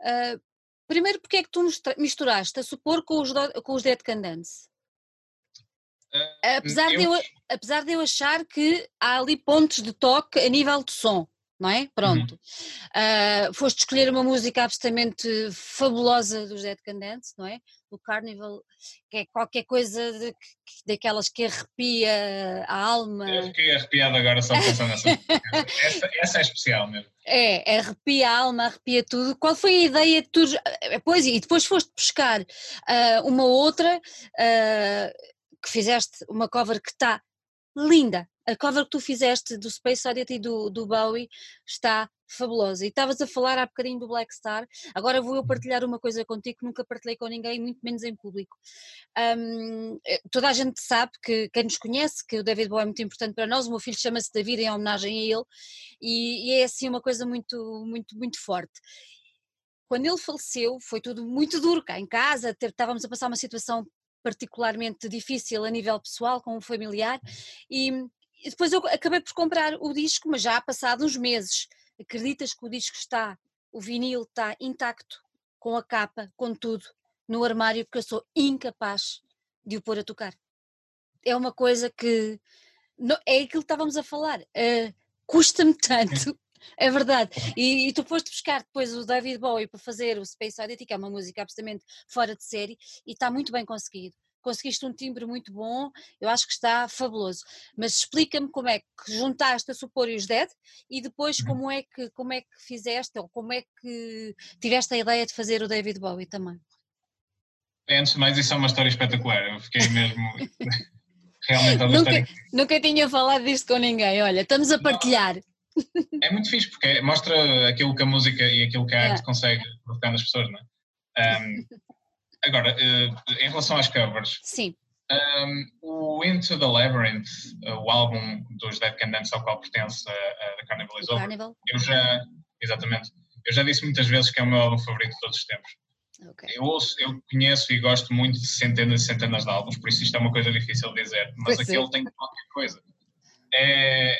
Uh, primeiro, porque é que tu misturaste a supor com os, com os Dead Can Dance? Uh, apesar, eu... De eu, apesar de eu achar que há ali pontos de toque a nível de som, não é? Pronto. Uhum. Uh, foste escolher uma música absolutamente fabulosa dos Dead Can Dance, não é? Do Carnival, que é qualquer coisa de, daquelas que arrepia a alma. Eu fiquei arrepiado agora só pensando nessa. essa, essa é especial mesmo. É, arrepia a alma, arrepia tudo. Qual foi a ideia de tu. Eh, pois, e depois foste buscar uh, uma outra uh, que fizeste uma cover que está linda. A cover que tu fizeste do Space Oddity do, do Bowie está fabulosa. E estavas a falar há bocadinho do Black Star, agora vou eu uhum. partilhar uma coisa contigo que nunca partilhei com ninguém, muito menos em público. Um, eh, toda a gente sabe que quem nos conhece, que o David Bowie é muito importante para nós, o meu filho chama-se David em homenagem a ele, e, e é assim uma coisa muito, muito, muito forte quando ele faleceu, foi tudo muito duro cá em casa, estávamos a passar uma situação particularmente difícil a nível pessoal, com um familiar, e, e, depois eu acabei por comprar o disco, mas já há passado uns meses, acreditas que o disco está, o vinil está intacto, com a capa, com tudo, no armário, porque eu sou incapaz de o pôr a tocar. É uma coisa que. Não, é aquilo que estávamos a falar. Uh, Custa-me tanto. É verdade. E, e, tu foste buscar depois o David Bowie para fazer o Space Oddity, que é uma música absolutamente fora de série, e está muito bem conseguido conseguiste um timbre muito bom, eu acho que está fabuloso. Mas explica-me como é que juntaste a Supor e os Dead e depois uhum. como é, que, como é que fizeste ou como é que tiveste a ideia de fazer o David Bowie também. Antes de mais, isso é uma história espetacular. Eu fiquei mesmo. Realmente é uma nunca, história. Nunca tinha falado disto com ninguém. Olha, estamos a partilhar. É muito fixe porque mostra aquilo que a música e aquilo que a arte é. consegue provocar nas pessoas, não é? Um, Agora, uh, em relação às covers. Sim. Um, o Into the Labyrinth, uh, o álbum dos Dead Can Dance ao qual pertence a, a The Carnival is Over, Carnival. eu já, exatamente, eu já disse muitas vezes que é o meu álbum favorito de todos os tempos. Okay. Eu, ouço, eu conheço e gosto muito de centenas e centenas de álbuns, por isso isto é uma coisa difícil de dizer, mas pois aquele é. tem qualquer coisa é,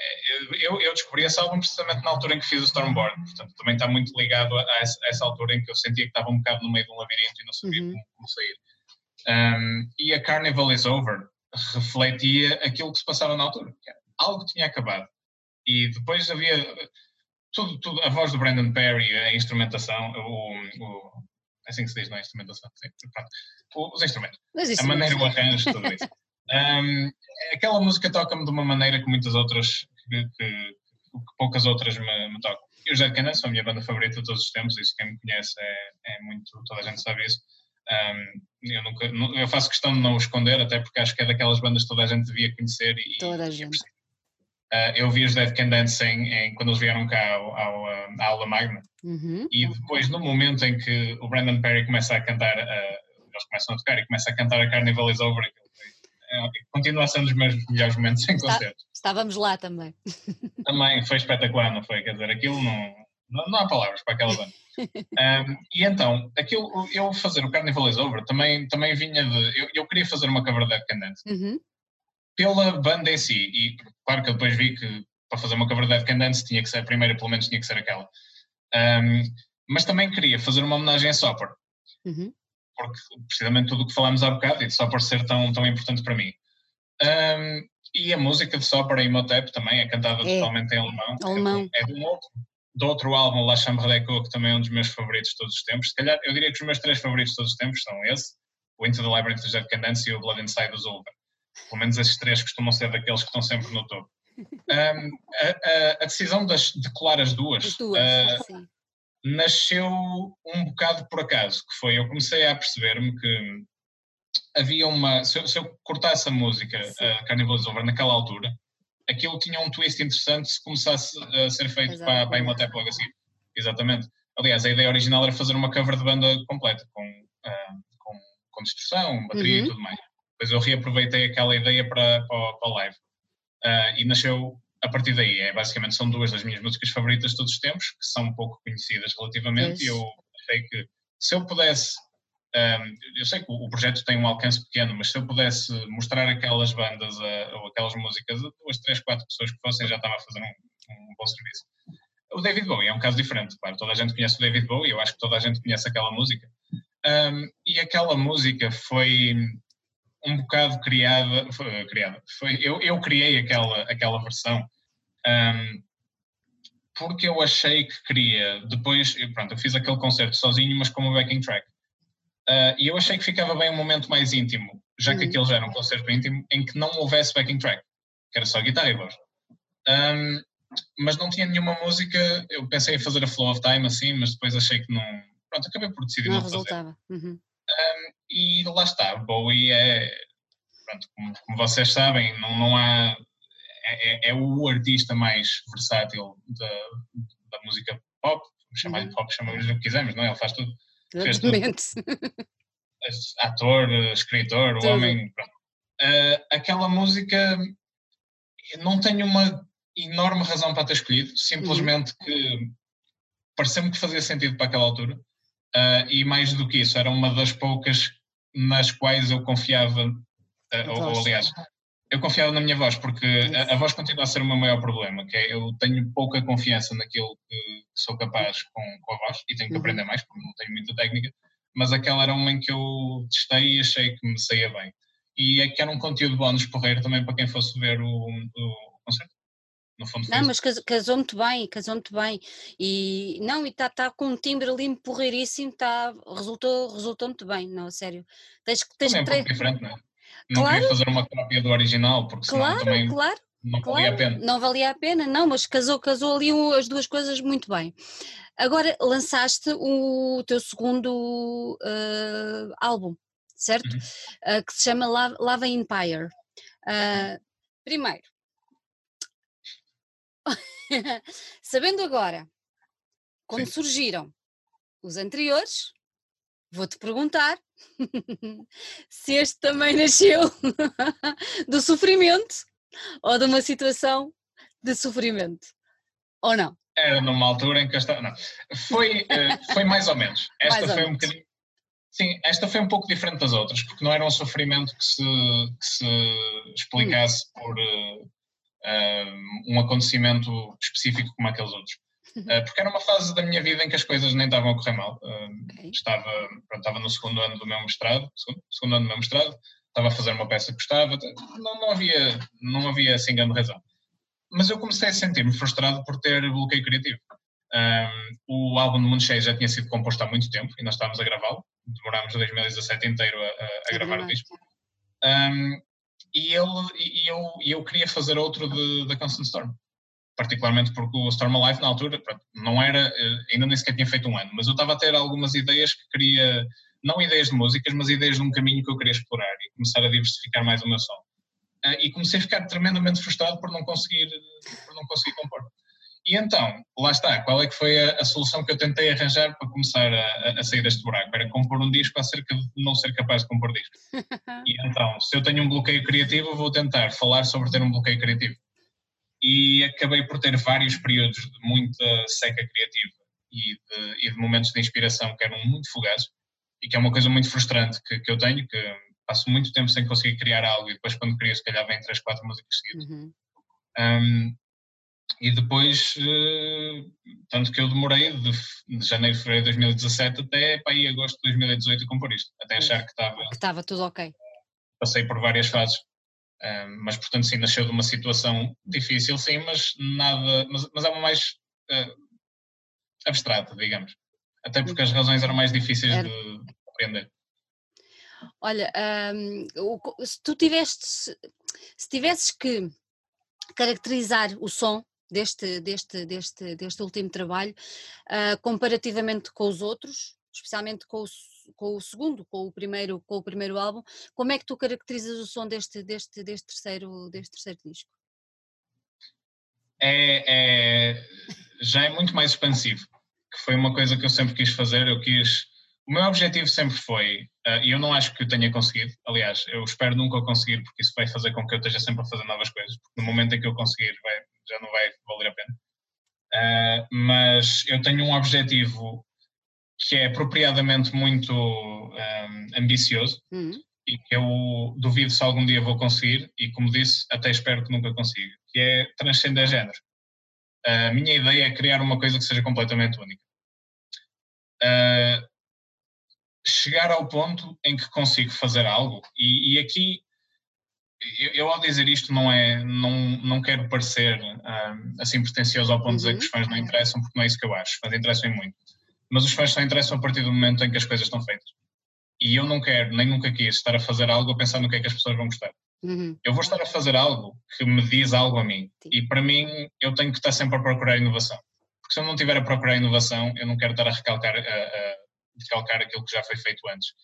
eu, eu, descobri esse álbum precisamente na altura em que fiz o Stormborn, portanto também está muito ligado a essa, a essa, altura em que eu sentia que estava um bocado no meio de um labirinto e não sabia uhum. como, como, sair. Um, e a Carnival is Over refletia aquilo que se passava na altura, algo tinha acabado. E depois havia tudo, tudo, a voz do Brandon Perry, a instrumentação, o, o é assim que se diz, não é instrumentação, sim, os instrumentos, a maneira, o arranjo, tudo isso. Um, aquela música toca-me de uma maneira que muitas outras que, que, que poucas outras me, me tocam. E os Dead Kennedys são a minha banda favorita de todos os tempos, isso quem me conhece é, é muito, toda a gente sabe isso. Um, eu, nunca, eu faço questão de não o esconder, até porque acho que é daquelas bandas que toda a gente devia conhecer. E, toda a gente. Uh, eu vi os Dead Can Dance em, em, quando eles vieram cá ao, ao, à aula magna. Uhum. E depois, no momento em que o Brandon Perry começa a cantar, uh, eles começam a tocar e começa a cantar a Carnival is Over, continua a ser um dos meus melhores momentos em concerto. Estávamos lá também. Também, foi espetacular, não foi? Quer dizer, aquilo não, não, não há palavras para aquela banda. um, e então, aquilo, eu fazer o Carnival is Over também, também vinha de. Eu, eu queria fazer uma cover da Candence. Uhum. Pela banda em si, e claro que eu depois vi que para fazer uma cover da Candence tinha que ser a primeira, pelo menos tinha que ser aquela. Um, mas também queria fazer uma homenagem a Sopper. Uhum. Porque precisamente tudo o que falámos há bocado e de Sopper ser tão, tão importante para mim. Um, e a música de Sopper em Motep também é cantada é. totalmente em alemão. alemão. É, de um outro, do outro álbum, La Chambre d'Echo, que também é um dos meus favoritos de todos os tempos. Se calhar, eu diria que os meus três favoritos de todos os tempos são esse, o Into the Labyrinth dos Dead Candence e o Blood Inside dos Ulver. Pelo menos esses três costumam ser daqueles que estão sempre no topo. Um, a, a, a, decisão das, de colar as duas, as duas uh, nasceu um bocado por acaso, que foi, eu comecei a perceber-me que havia uma, se eu, se eu cortasse a música uh, Carnival is Over naquela altura, aquilo tinha um twist interessante se começasse a ser feito para, para a Imhotep logo assim. Exatamente. Aliás, a ideia original era fazer uma cover de banda completa, com, uh, com, com distorção, bateria uhum. e tudo mais. Depois eu reaproveitei aquela ideia para, para, para live. Uh, e nasceu a partir daí. É, basicamente são duas das minhas músicas favoritas de todos os tempos, que são pouco conhecidas relativamente, e eu achei que se eu pudesse um, eu sei que o, projeto tem um alcance pequeno, mas se eu pudesse mostrar aquelas bandas a, ou aquelas músicas a duas, três, quatro pessoas que fossem, já estava a fazer um, um bom serviço. O David Bowie é um caso diferente, claro, toda a gente conhece o David Bowie, eu acho que toda a gente conhece aquela música. Um, e aquela música foi um bocado criada, foi, criada foi, eu, eu criei aquela, aquela versão um, porque eu achei que queria, depois, pronto, eu fiz aquele concerto sozinho, mas como backing track. Uh, e eu achei que ficava bem um momento mais íntimo, já que uhum. aquele já era um concerto íntimo, em que não houvesse backing track, que era só guitarra e voz. Um, mas não tinha nenhuma música, eu pensei em fazer a Flow of Time assim, mas depois achei que não. Pronto, acabei por decidir não, não resultava. fazer. Uhum. Um, e lá está, Bowie é. Pronto, como, como vocês sabem, não, não há. É, é, é, o artista mais versátil da, da música pop, chamar uhum. de pop, chamamos o que quisermos, não é? Ele faz tudo. Exatamente. Ator, escritor, o homem. Uh, aquela música não tenho uma enorme razão para ter escolhido, simplesmente uhum. que pareceu-me que fazia sentido para aquela altura. Uh, e mais do que isso, era uma das poucas nas quais eu confiava, uh, ou, ou, aliás, eu confiava na minha voz, porque a, a, voz continua a ser o meu maior problema, que é eu tenho pouca confiança naquilo que sou capaz com, com a voz e tenho que uhum. aprender mais, porque não tenho muita técnica, mas aquela era uma em que eu testei e achei que me saía bem. E é que era um conteúdo bónus porreiro também para quem fosse ver o, o concerto. No fundo, não, mas casou muito bem, casou muito bem. E não, e está tá com um timbre limpo, porreiríssimo, tá, resultou, resultou muito bem, não, sério. Tens, tens é um diferente, não é? Não claro. queria fazer uma cópia do original, porque claro, senão também claro, não claro. valia a pena. Não valia a pena, não, mas casou, casou ali as duas coisas muito bem. Agora lançaste o teu segundo uh, álbum, certo? Uhum. Uh, que se chama Lava Empire. Uh, primeiro, sabendo agora como Sim. surgiram os anteriores, vou-te perguntar se este também nasceu do sofrimento ou de uma situação de sofrimento, ou não? Era numa altura em que eu estava. Não. Foi, eh, foi mais ou menos. Esta mais foi um bocadinho. Sim, esta foi um pouco diferente das outras, porque não era um sofrimento que se, que se explicasse hum. por uh, um acontecimento específico como aqueles outros. Uh, porque era uma fase da minha vida em que as coisas nem estavam a correr mal. Uh, okay. estava, pronto, estava no segundo ano do meu mestrado, segundo, segundo, ano do meu mestrado, estava a fazer uma peça que gostava, não, não, havia, não havia assim grande razão. Mas eu comecei a sentir-me frustrado por ter bloqueio criativo. Um, o álbum de Mundo Cheio já tinha sido composto há muito tempo e nós estávamos a gravá-lo. Demorámos 2017 inteiro a, a, a gravar o disco. Um, e, ele, e eu, e eu queria fazer outro da Constant Storm. Particularmente porque o Storm Alive na altura pronto, não era, uh, ainda nem sequer tinha feito um ano, mas eu estava a ter algumas ideias que queria, não ideias de músicas, mas ideias de um caminho que eu queria explorar e começar a diversificar mais o meu som. Uh, e comecei a ficar tremendamente frustrado por não conseguir, por não conseguir compor. E então, lá está, qual é que foi a, a solução que eu tentei arranjar para começar a, a, sair deste buraco? Era compor um disco acerca de não ser capaz de compor disco. e então, se eu tenho um bloqueio criativo, vou tentar falar sobre ter um bloqueio criativo. E acabei por ter vários períodos de muita seca criativa e de, e de momentos de inspiração que eram muito fugazes e que é uma coisa muito frustrante que, que eu tenho, que passo muito tempo sem conseguir criar algo e depois quando crio se calhar vem três, quatro músicas seguidas. Uhum. Um, e depois, uh, tanto que eu demorei de, de janeiro, fevereiro de 2017 até para aí agosto de 2018 a compor isto, até achar que estava... Que estava tudo ok. Passei por várias fases, mas portanto sim, nasceu de uma situação difícil sim, mas nada, mas, mas é uma mais uh, abstrata, digamos. Até porque as razões eram mais difíceis Era. de compreender. Olha, um, se tu tiveste, se tivesses que caracterizar o som deste, deste, deste, deste último trabalho, uh, comparativamente com os outros, especialmente com o, com o segundo, com o primeiro, com o primeiro álbum, como é que tu caracterizas o som deste, deste, deste, terceiro, deste terceiro disco? É, é, já é muito mais expansivo, que foi uma coisa que eu sempre quis fazer, eu quis... O meu objetivo sempre foi, uh, e eu não acho que eu tenha conseguido, aliás, eu espero nunca conseguir, porque isso vai fazer com que eu esteja sempre a fazer novas coisas, porque no momento em que eu conseguir vai, já não vai valer a pena. Uh, mas eu tenho um objetivo que é apropriadamente muito um, ambicioso uhum. e que eu duvido se algum dia vou conseguir e como disse, até espero que nunca consiga, que é transcender género. A minha ideia é criar uma coisa que seja completamente única. Uh, chegar ao ponto em que consigo fazer algo e, e aqui eu, eu, ao dizer isto não é não, não quero parecer um, assim pretencioso ao ponto de dizer que os fãs não interessam, porque não é isso que eu acho. Fãs interessam muito. Mas os fãs só interessam a partir do momento em que as coisas estão feitas. E eu não quero, nem nunca quis, estar a fazer algo a pensar no que é que as pessoas vão gostar. Uhum. Eu vou estar a fazer algo que me diz algo a mim. Sim. E para mim, eu tenho que estar sempre a procurar inovação. Porque se eu não estiver a procurar inovação, eu não quero estar a recalcar, a, a recalcar aquilo que já foi feito antes.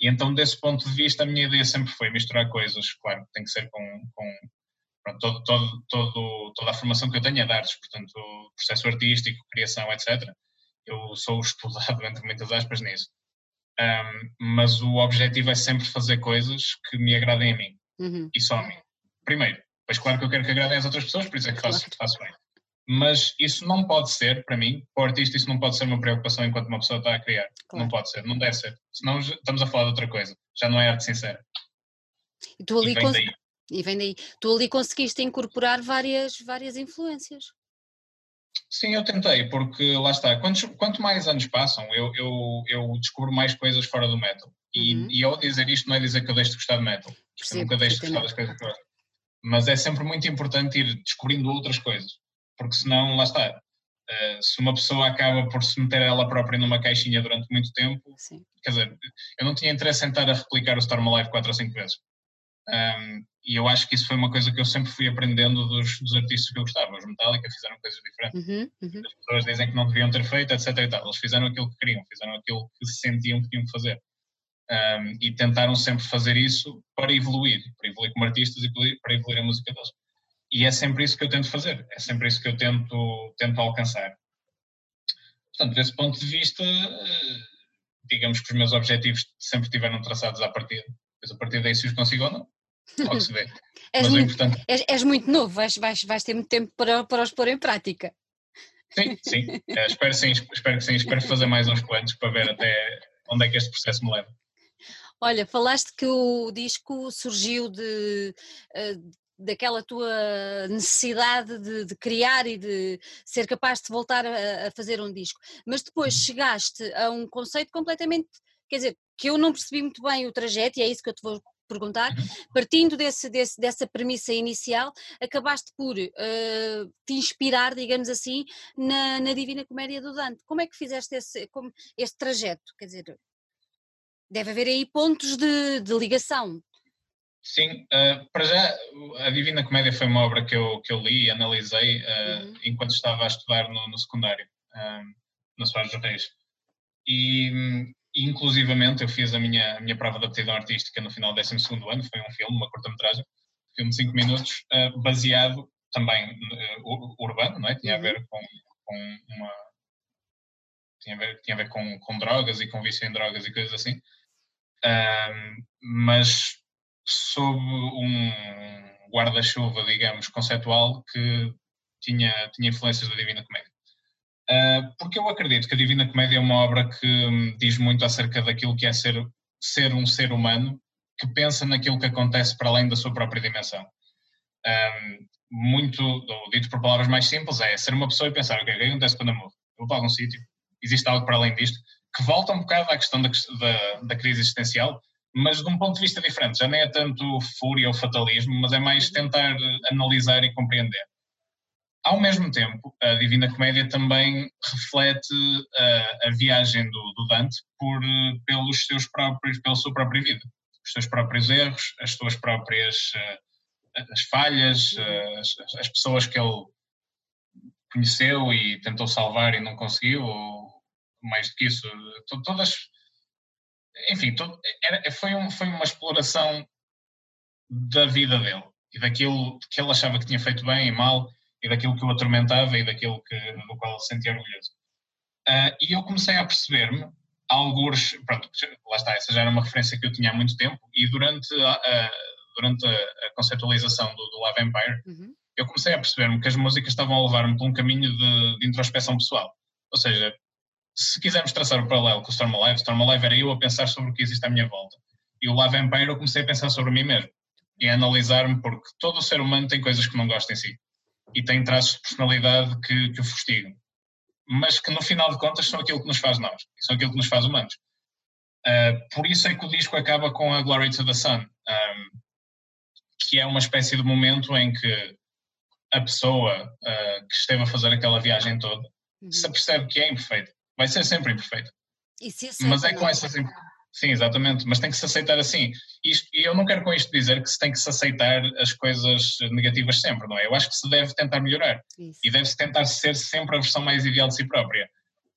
E então, desse ponto de vista, a minha ideia sempre foi misturar coisas, claro, tem que ser com, com pronto, todo, todo, todo, toda a formação que eu tenho é de artes, portanto, processo artístico, criação, etc. Eu sou estudado, entre muitas aspas, nisso. Um, mas o objetivo é sempre fazer coisas que me agradem a mim uhum. e só a mim. Primeiro, pois claro que eu quero que agradem às outras pessoas, por isso é que faço, faço bem mas isso não pode ser, para mim, para o artista, isso não pode ser uma preocupação enquanto uma pessoa está a criar. Claro. Não pode ser, não deve ser. Senão estamos a falar de outra coisa, já não é arte sincera. E, tu ali e, vem, cons... daí. e vem daí. Tu ali conseguiste incorporar várias, várias influências. Sim, eu tentei, porque lá está, quantos, quanto mais anos passam, eu, eu, eu descubro mais coisas fora do metal. E, uhum. e ao dizer isto, não é dizer que eu deixo de gostar de metal, porque eu nunca deixo de gostar das coisas que Mas é sempre muito importante ir descobrindo outras coisas porque senão, lá está, uh, se uma pessoa acaba por se meter ela própria numa caixinha durante muito tempo, Sim. quer dizer, eu não tinha interesse em estar a replicar o Storm Alive quatro ou cinco vezes. Um, e eu acho que isso foi uma coisa que eu sempre fui aprendendo dos, dos artistas que eu gostava. Os Metallica fizeram coisas diferentes. Uhum, uhum. As pessoas dizem que não deviam ter feito, etc. E tal. Eles fizeram aquilo que queriam, fizeram aquilo que sentiam que tinham que fazer. Um, e tentaram sempre fazer isso para evoluir, para evoluir como artistas e para evoluir a música deles. E é sempre isso que eu tento fazer, é sempre isso que eu tento, tento alcançar. Portanto, desse ponto de vista, eh, digamos que os meus objetivos sempre tiveram traçados à partida. Depois, a partir daí, se os consigo ou não, logo se vê. és, Mas muito, importante... és, és, muito novo, vais, vais, vais ter muito tempo para, para os pôr em prática. Sim, sim. É, espero, sim, espero que sim. Espero fazer mais uns planos para ver até onde é que este processo me leva. Olha, falaste que o disco surgiu de, eh, daquela tua necessidade de, de, criar e de ser capaz de voltar a, a, fazer um disco. Mas depois uhum. chegaste a um conceito completamente, quer dizer, que eu não percebi muito bem o trajeto, e é isso que eu te vou perguntar, uhum. partindo desse, desse, dessa premissa inicial, acabaste por uh, te inspirar, digamos assim, na, na, Divina Comédia do Dante. Como é que fizeste esse, como, este trajeto? Quer dizer, deve haver aí pontos de, de ligação. Sim, uh, para já a Divina Comédia foi uma obra que eu, que eu li e analisei uh, uhum. enquanto estava a estudar no, no secundário, um, na Soares dos Reis. E, inclusivamente eu fiz a minha, a minha prova de aptidão artística no final do 12 ano, foi um filme, uma curta-metragem, filme de 5 minutos, uh, baseado também urbano, não é? tinha a uhum. ver com, com uma... Tinha a ver, tinha a ver com, com drogas e com vício em drogas e coisas assim. mas sob um guarda-chuva, digamos, conceptual que tinha, tinha influências da Divina Comédia. Uh, porque eu acredito que a Divina Comédia é uma obra que diz muito acerca daquilo que é ser, ser um ser humano que pensa naquilo que acontece para além da sua própria dimensão. Um, ah, muito, dito por palavras mais simples, é ser uma pessoa e pensar, ok, o que acontece quando eu morro? Eu vou para algum sítio, existe algo para além disto, que volta um bocado à questão da, da, da crise existencial, mas de um ponto de vista diferente. Já nem é tanto fúria ou fatalismo, mas é mais tentar analisar e compreender. Ao mesmo tempo, a Divina Comédia também reflete a, a viagem do, do, Dante por, pelos seus próprios, pela sua própria vida, os seus próprios erros, as suas próprias as falhas, as, as pessoas que ele conheceu e tentou salvar e não conseguiu, ou mais do que isso, todas enfim, todo, era, foi, um, foi uma exploração da vida dele e daquilo que ele achava que tinha feito bem e mal e daquilo que o atormentava e daquilo que, do qual ele se sentia orgulhoso. Uh, e eu comecei a perceber-me alguns, pronto, lá está, essa já era uma referência que eu tinha há muito tempo e durante a, a durante a, a, conceptualização do, do Love Empire, uhum. eu comecei a perceber-me que as músicas estavam a levar-me por um caminho de, de introspeção pessoal. Ou seja, se quisermos traçar o paralelo com o Storm Alive, Storm Alive era eu a pensar sobre o que existe à minha volta. E o Love Empire eu comecei a pensar sobre mim mesmo e a analisar-me porque todo o ser humano tem coisas que não gosta em si e tem traços de personalidade que, que o fustigam, mas que no final de contas são aquilo que nos faz nós, são aquilo que nos faz humanos. Uh, por isso é que o disco acaba com a Glory to the Sun, um, que é uma espécie de momento em que a pessoa uh, que esteve a fazer aquela viagem toda uhum. se percebe que é imperfeita vai ser sempre imperfeito. Mas é com essa Sim, exatamente, mas tem que se aceitar assim. Isto, e eu não quero com isto dizer que se tem que se aceitar as coisas negativas sempre, não é? Eu acho que se deve tentar melhorar isso. e deve-se tentar ser sempre a versão mais ideal de si própria.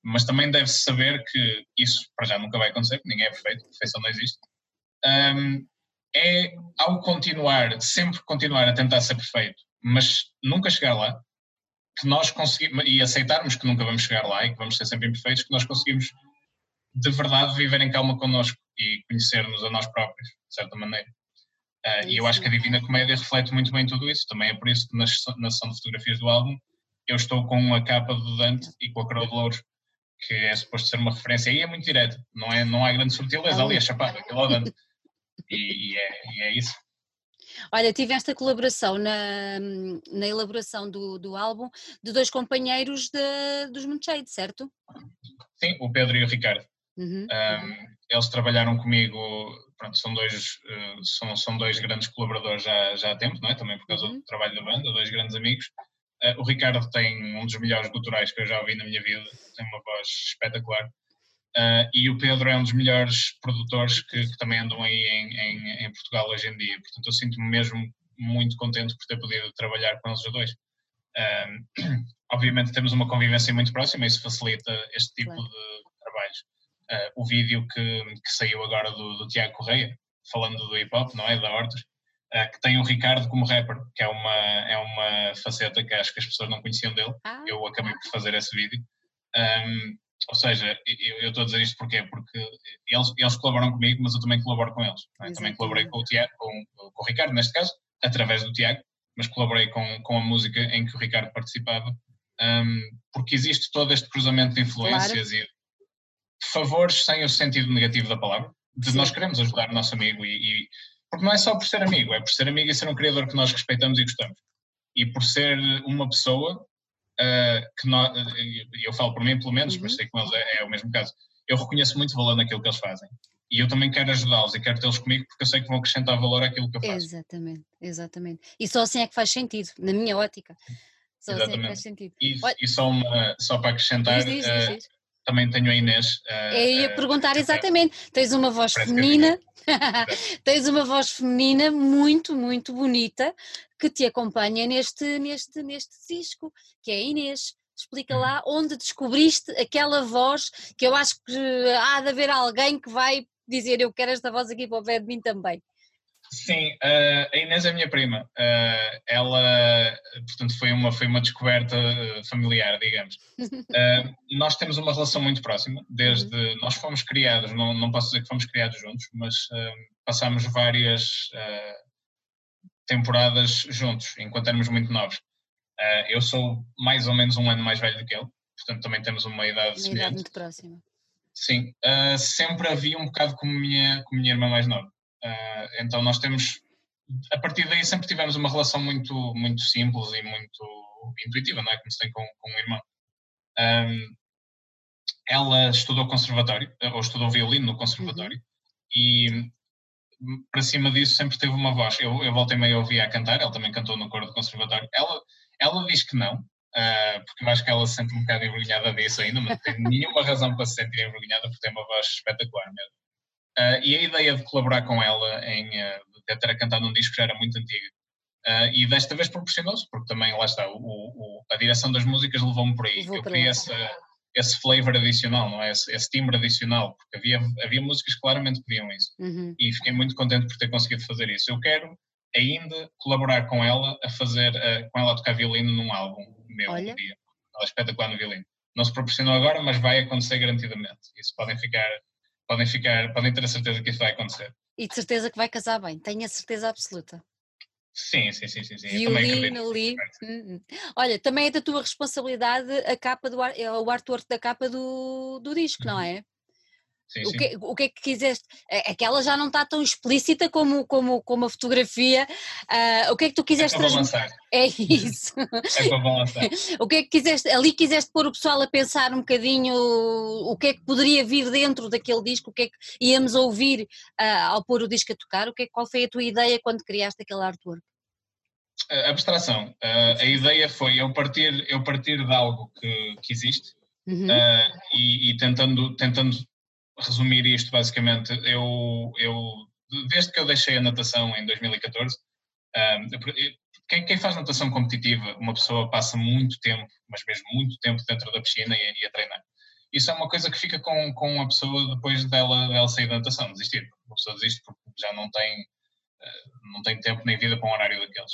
Mas também deve-se saber que isso, para já, nunca vai acontecer, ninguém é perfeito, perfeição não existe. Um, é ao continuar, sempre continuar a tentar ser perfeito, mas nunca chegar lá, que nós conseguimos, e aceitarmos que nunca vamos chegar lá e que vamos ser sempre imperfeitos, que nós conseguimos de verdade viver em calma connosco e conhecer-nos a nós próprios, de certa maneira. Uh, e eu acho que a Divina Comédia reflete muito bem tudo isso. Também é por isso que na, na sessão de fotografias do álbum eu estou com a capa do Dante e com a coroa de louros, que é suposto ser uma referência. Aí é muito direto, não, é, não há grande subtileza ali, é chapado, aquilo é o Dante. E, e, é, e é isso. Olha, tive esta colaboração na, na elaboração do, do álbum de dois companheiros de, dos Moonshade, certo? Sim, o Pedro e o Ricardo. Uhum. Um, eles trabalharam comigo, pronto, são dois, uh, são, são dois grandes colaboradores já, já há tempo, não é? Também por causa uhum. do trabalho da banda, dois grandes amigos. Uh, o Ricardo tem um dos melhores guturais que eu já ouvi na minha vida, tem uma voz espetacular. Uh, e o Pedro é um dos melhores produtores que, que também andam aí em, em, em, Portugal hoje em dia. Portanto, eu sinto-me mesmo muito contente por ter podido trabalhar com eles dois. Obviamente temos uma convivência muito próxima isso facilita este tipo claro. de. Uh, o vídeo que, que, saiu agora do, do, Tiago Correia, falando do hip hop, não é? Da Hortus, que tem o Ricardo como rapper, que é uma, é uma faceta que acho que as pessoas não conheciam dele. Ah. Eu acabei por fazer esse vídeo. Um, ou seja, eu, eu, estou a dizer isto porquê? porque eles, eles colaboram comigo, mas eu também colaboro com eles. É? Também colaborei com o, Tiago, com, com, o Ricardo, neste caso, através do Tiago, mas colaborei com, com a música em que o Ricardo participava, um, porque existe todo este cruzamento de influências claro. Favores sem o sentido negativo da palavra, de Sim. nós queremos ajudar o nosso amigo, e, e, porque não é só por ser amigo, é por ser amigo e ser um criador que nós respeitamos e gostamos. E por ser uma pessoa uh, que nós, eu falo por mim pelo menos, uhum. mas sei que com eles é, é, o mesmo caso, eu reconheço muito valor naquilo que eles fazem. E eu também quero ajudá-los e quero tê-los comigo porque eu sei que vão acrescentar valor àquilo que eu faço. Exatamente, exatamente. E só assim é que faz sentido, na minha ótica. Só exatamente. assim é que faz sentido. E, e só, uma, só para acrescentar, diz, diz, diz, também tenho a Inês. Uh, Eu ia perguntar exatamente. Tens uma voz feminina, tens uma voz feminina muito, muito bonita que te acompanha neste, neste, neste disco, que é a Inês. Explica lá uhum. onde descobriste aquela voz que eu acho que há de haver alguém que vai dizer eu quero esta voz aqui para o pé de mim também. Sim, uh, a Inês é a minha prima. Uh, ela, portanto, foi uma, foi uma descoberta eh, familiar, digamos. Nós temos uma relação muito próxima, desde. Uhum. Nós fomos criados, não, não posso dizer que fomos criados juntos, mas passámos várias temporadas juntos, enquanto éramos muito novos. eu sou mais ou menos um ano mais velho do que ele, portanto, também temos uma idade uma semelhante. Idade muito próxima. Sim, sempre havia um bocado como minha, como minha irmã mais nova. Uh, então nós temos, a partir daí sempre tivemos uma relação muito, muito simples e muito intuitiva, não é? Como se tem com, com um irmão. Um, ela estudou conservatório, ou estudou violino no conservatório, uhum. e para cima disso sempre teve uma voz. Eu, eu voltei meio a ouvir a cantar, ela também cantou no coro do conservatório. Ela, ela diz que não, uh, porque eu acho que ela se sente um bocado envergonhada disso ainda, mas não tem nenhuma razão para se sentir envergonhada, porque tem uma voz espetacular mesmo. Uh, e a ideia de colaborar com ela, em, uh, de ter a cantar num disco já era muito antiga. Uh, e desta vez proporcionou-se, porque também, lá está, o, o, a direção das músicas levou-me por aí. Vou Eu queria esse, esse flavor adicional, não é? Esse, esse, timbre adicional, porque havia, havia músicas que claramente pediam isso. Uhum. E fiquei muito contente por ter conseguido fazer isso. Eu quero ainda colaborar com ela a fazer, com ela a tocar violino num álbum meu Olha. um dia. Ela é espetacular no violino. Não se proporcionou agora, mas vai acontecer garantidamente. Isso podem ficar podem ficar, podem ter a certeza que isso vai acontecer. E de certeza que vai casar bem, tenho a certeza absoluta. Sim, sim, sim, sim. sim. Violino ali. Hum, hum. Olha, também é da tua responsabilidade a capa do é o artwork da capa do, do disco, não uhum. é? Sim, o, que, o que é que quiseste? Aquela já não está tão explícita como, como, como a fotografia. Uh, o que é que tu quiseste é transmitir? É isso. é para balançar. o que é que quiseste? Ali quiseste pôr o pessoal a pensar um bocadinho o que é que poderia vir dentro daquele disco, o que é que íamos ouvir uh, ao pôr o disco a tocar? O que é, qual foi a tua ideia quando criaste aquele artwork? Uh, abstração. Uh, a ideia foi eu partir, eu partir de algo que, que existe uhum. e, e tentando, tentando resumir isto, basicamente, eu, eu desde que eu deixei a natação em 2014, um, quem, quem, faz natação competitiva, uma pessoa passa muito tempo, mas mesmo muito tempo dentro da piscina e, e a treinar. Isso é uma coisa que fica com, com a pessoa depois dela, dela sair da natação, desistir. A pessoa desiste porque já não tem, uh, não tem tempo nem vida para um horário daqueles.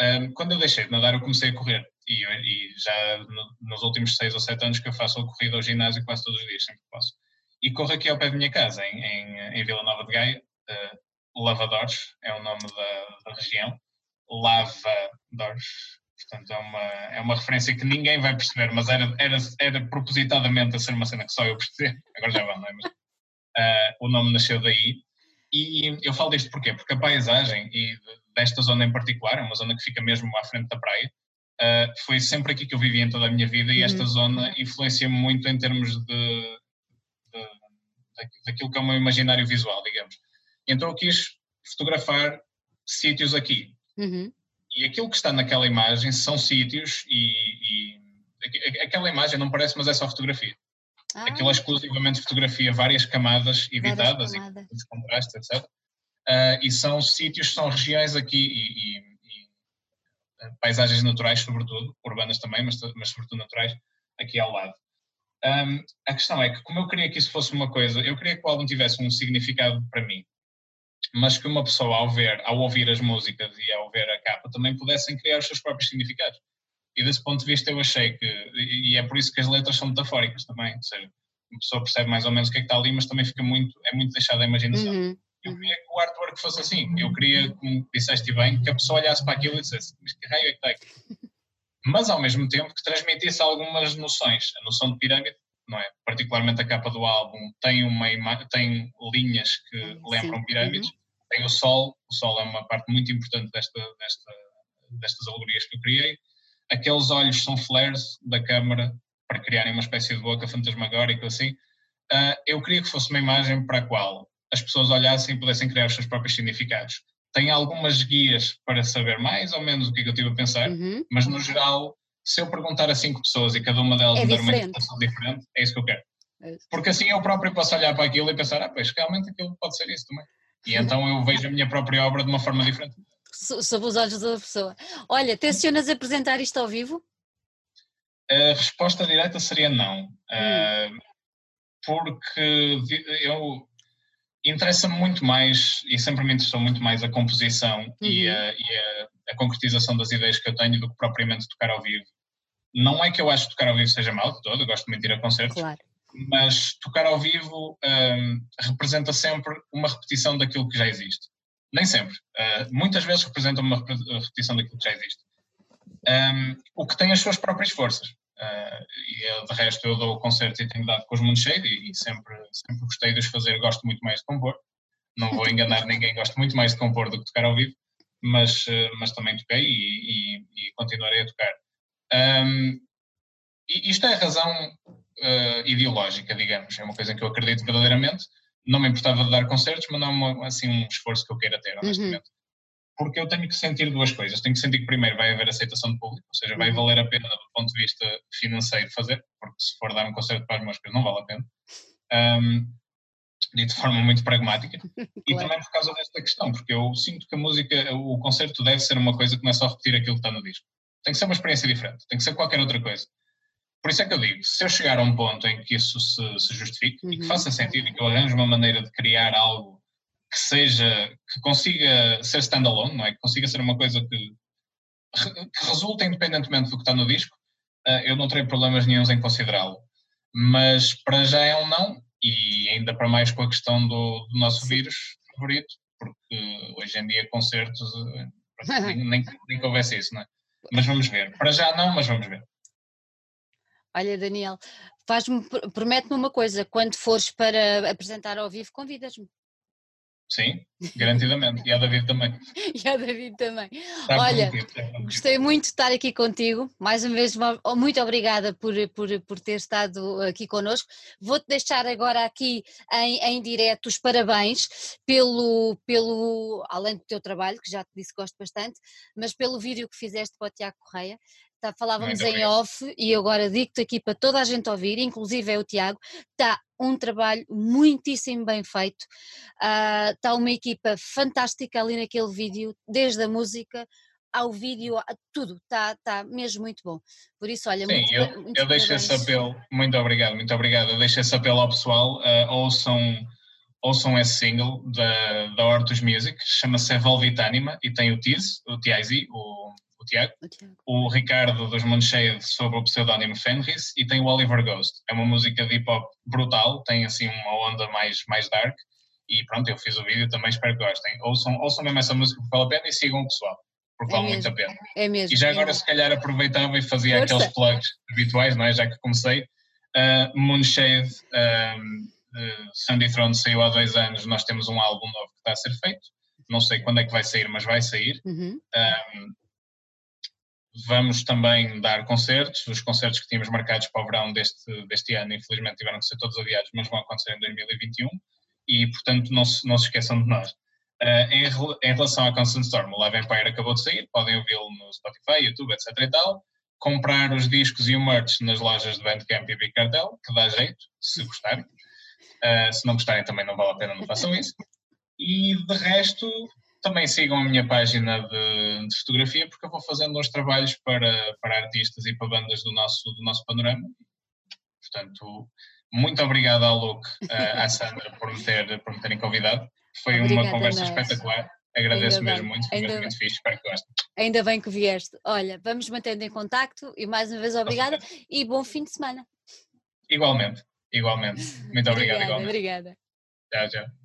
Um, quando eu deixei de nadar, eu comecei a correr. E, e já no, nos últimos seis ou sete anos que eu faço a corrida ao ginásio quase todos os dias, sempre que posso e corro aqui ao pé da minha casa, em, em, em Vila Nova de Gaia. Uh, Lavadores é o nome da, da região. Lavadores. Portanto, é uma, é uma referência que ninguém vai perceber, mas era, era, era propositadamente a ser uma cena que só eu percebi. Agora já vão, não é? Mas, uh, o nome nasceu daí. E eu falo disto porquê? Porque a paisagem, e desta zona em particular, é uma zona que fica mesmo à frente da praia, uh, foi sempre aqui que eu vivi em toda a minha vida e uhum. esta zona influencia-me muito em termos de, daquilo que é o meu imaginário visual, digamos. Então eu quis fotografar sítios aqui. Uhum. E aquilo que está naquela imagem são sítios e, e aquela imagem não parece, mas é só fotografia. Ah. Aquilo é exclusivamente fotografia, várias camadas editadas várias camadas. e contrastes, etc. Uh, e são sítios, são regiões aqui e, e, e, paisagens naturais, sobretudo, urbanas também, mas, mas sobretudo naturais, aqui ao lado. Um, a questão é que, como eu queria que isso fosse uma coisa, eu queria que o álbum tivesse um significado para mim, mas que uma pessoa, ao ver, ao ouvir as músicas e ao ver a capa, também pudessem criar os seus próprios significados. E desse ponto de vista, eu achei que, e é por isso que as letras são metafóricas também, ou seja, uma pessoa percebe mais ou menos o que é que está ali, mas também fica muito, é muito deixada a imaginação. Uhum. Eu queria que o artwork fosse assim. Eu queria, como disseste bem, que a pessoa olhasse para aquilo e dissesse: Mas que raio é que está aqui? Mas ao mesmo tempo que transmitisse algumas noções. A noção de pirâmide, não é? Particularmente a capa do álbum tem, uma tem linhas que lembram Sim. pirâmides, uhum. tem o sol, o sol é uma parte muito importante desta, desta, destas alegorias que eu criei. Aqueles olhos são flares da câmara para criarem uma espécie de boca fantasmagórica assim. Uh, eu queria que fosse uma imagem para a qual as pessoas olhassem e pudessem criar os seus próprios significados tem algumas guias para saber mais ou menos o que é que eu estive a pensar, uhum. mas no geral, se eu perguntar a cinco pessoas e cada uma delas é me dar uma interpretação diferente, é isso que eu quero. Porque assim eu próprio posso olhar para aquilo e pensar, ah, pois realmente aquilo pode ser isso também. E então eu vejo a minha própria obra de uma forma diferente. Sob os olhos da pessoa. Olha, tencionas apresentar isto ao vivo? A resposta direta seria não. Hum. Uh, porque eu interessa-me muito mais, e sempre me interessou muito mais a composição uhum. e, a, e a, a, concretização das ideias que eu tenho do que propriamente tocar ao vivo. Não é que eu acho que tocar ao vivo seja mal de todo, eu gosto muito de ir a concertos, claro. mas tocar ao vivo um, representa sempre uma repetição daquilo que já existe. Nem sempre. Uh, muitas vezes representa uma repetição daquilo que já existe. Um, o que tem as suas próprias forças. Uh, e de resto eu dou concertos e tenho dado com os mundos cheios e, e, sempre, sempre gostei de os fazer, gosto muito mais de compor. Não vou enganar ninguém, gosto muito mais de compor do que tocar ao vivo, mas, uh, mas também toquei e, e, e continuarei a tocar. Um, isto é a razão uh, ideológica, digamos, é uma coisa que eu acredito verdadeiramente. Não me importava de dar concertos, mas não é uma, assim um esforço que eu queira ter, honestamente. Uhum porque eu tenho que sentir duas coisas. Tenho que sentir que primeiro vai haver aceitação do público, ou seja, vai uhum. valer a pena do ponto de vista financeiro fazer, porque se for dar um concerto para as moscas não vale a pena. Um, e de forma muito pragmática. claro. E também por causa desta questão, porque eu sinto que a música, o concerto deve ser uma coisa que não é só repetir aquilo que está no disco. Tem que ser uma experiência diferente, tem que ser qualquer outra coisa. Por isso é que eu digo, se eu chegar a um ponto em que isso se, se justifique uhum. e que uhum. faça sentido e que eu arranjo uma maneira de criar algo que seja, que consiga ser standalone, não é? Que consiga ser uma coisa que, que resulte independentemente do que está no disco, uh, eu não terei problemas nenhums em considerá-lo. Mas para já é um não, e ainda para mais com a questão do, do nosso vírus favorito, porque hoje em dia concertos eh, nem, nem, nem que houvesse isso, não é? Mas vamos ver. Para já não, mas vamos ver. Olha, Daniel, promete-me uma coisa, quando fores para apresentar ao vivo, convidas-me. Sim, garantidamente. E a David também. e a David também. Está Olha, gostei muito de estar aqui contigo. Mais uma vez, muito obrigada por, por, por ter estado aqui connosco. Vou-te deixar agora aqui em, em direto os parabéns pelo, pelo, além do teu trabalho, que já te disse que gosto bastante, mas pelo vídeo que fizeste para o Tiago Correia. Tá, falávamos em off e agora digo-te aqui para toda a gente ouvir, inclusive é o Tiago, está um trabalho muitíssimo bem feito, uh, está uma equipa fantástica ali naquele vídeo, desde a música ao vídeo, a tudo, está, está mesmo muito bom. Por isso, olha, Sim, muito, eu, muito eu deixo esse apelo, muito obrigado, muito obrigado, eu deixo esse apelo ao pessoal, uh, ouçam, ouçam esse single da, da Hortus Music, chama-se Evolvit Anima e tem o Tiz, o TIZ, o o Tiago, o, Tiago. o Ricardo dos Monshade sobre o pseudónimo Fenris e tem o Oliver Ghost. É uma música de hip hop brutal, tem assim uma onda mais, mais dark e pronto, eu fiz o vídeo também, espero que gostem. Ouçam, ouçam mesmo essa música porque vale a pena e sigam o pessoal, porque é vale mesmo. muito a pena. É mesmo. E já agora, é se calhar, aproveitava e fazia Força. aqueles plugs habituais, não é? Já que comecei. Uh, Moonshade, um, uh, Sandy Throne saiu há dois anos, nós temos um álbum novo que está a ser feito. Não sei quando é que vai sair, mas vai sair. Uhum. Um, Vamos também dar concertos, os concertos que tínhamos marcados para o verão deste, deste ano, infelizmente tiveram que ser todos adiados, mas vão acontecer em 2021 e, portanto, não se, não se esqueçam de nós. Uh, em, em, relação à Constant Storm, o Live Empire acabou de sair, podem ouvi-lo no Spotify, YouTube, etc e tal. Comprar os discos e o merch nas lojas de Bandcamp e Big Cartel, que dá jeito, se gostarem. Uh, se não gostarem também não vale a pena, não façam isso. E de resto, também sigam a minha página de, de, fotografia, porque eu vou fazendo uns trabalhos para, para artistas e para bandas do nosso, do nosso panorama. Portanto, muito obrigado ao Luke, à Sandra, por me, ter, por me terem convidado. Foi Obrigada uma conversa espetacular. Agradeço Ainda mesmo bem. muito, foi Ainda muito fixe, espero que gostem. Ainda bem que vieste. Olha, vamos mantendo em contacto e mais uma vez obrigada e bom fim de semana. Igualmente, igualmente. Muito obrigado, igualmente. Obrigada. Tchau, tchau.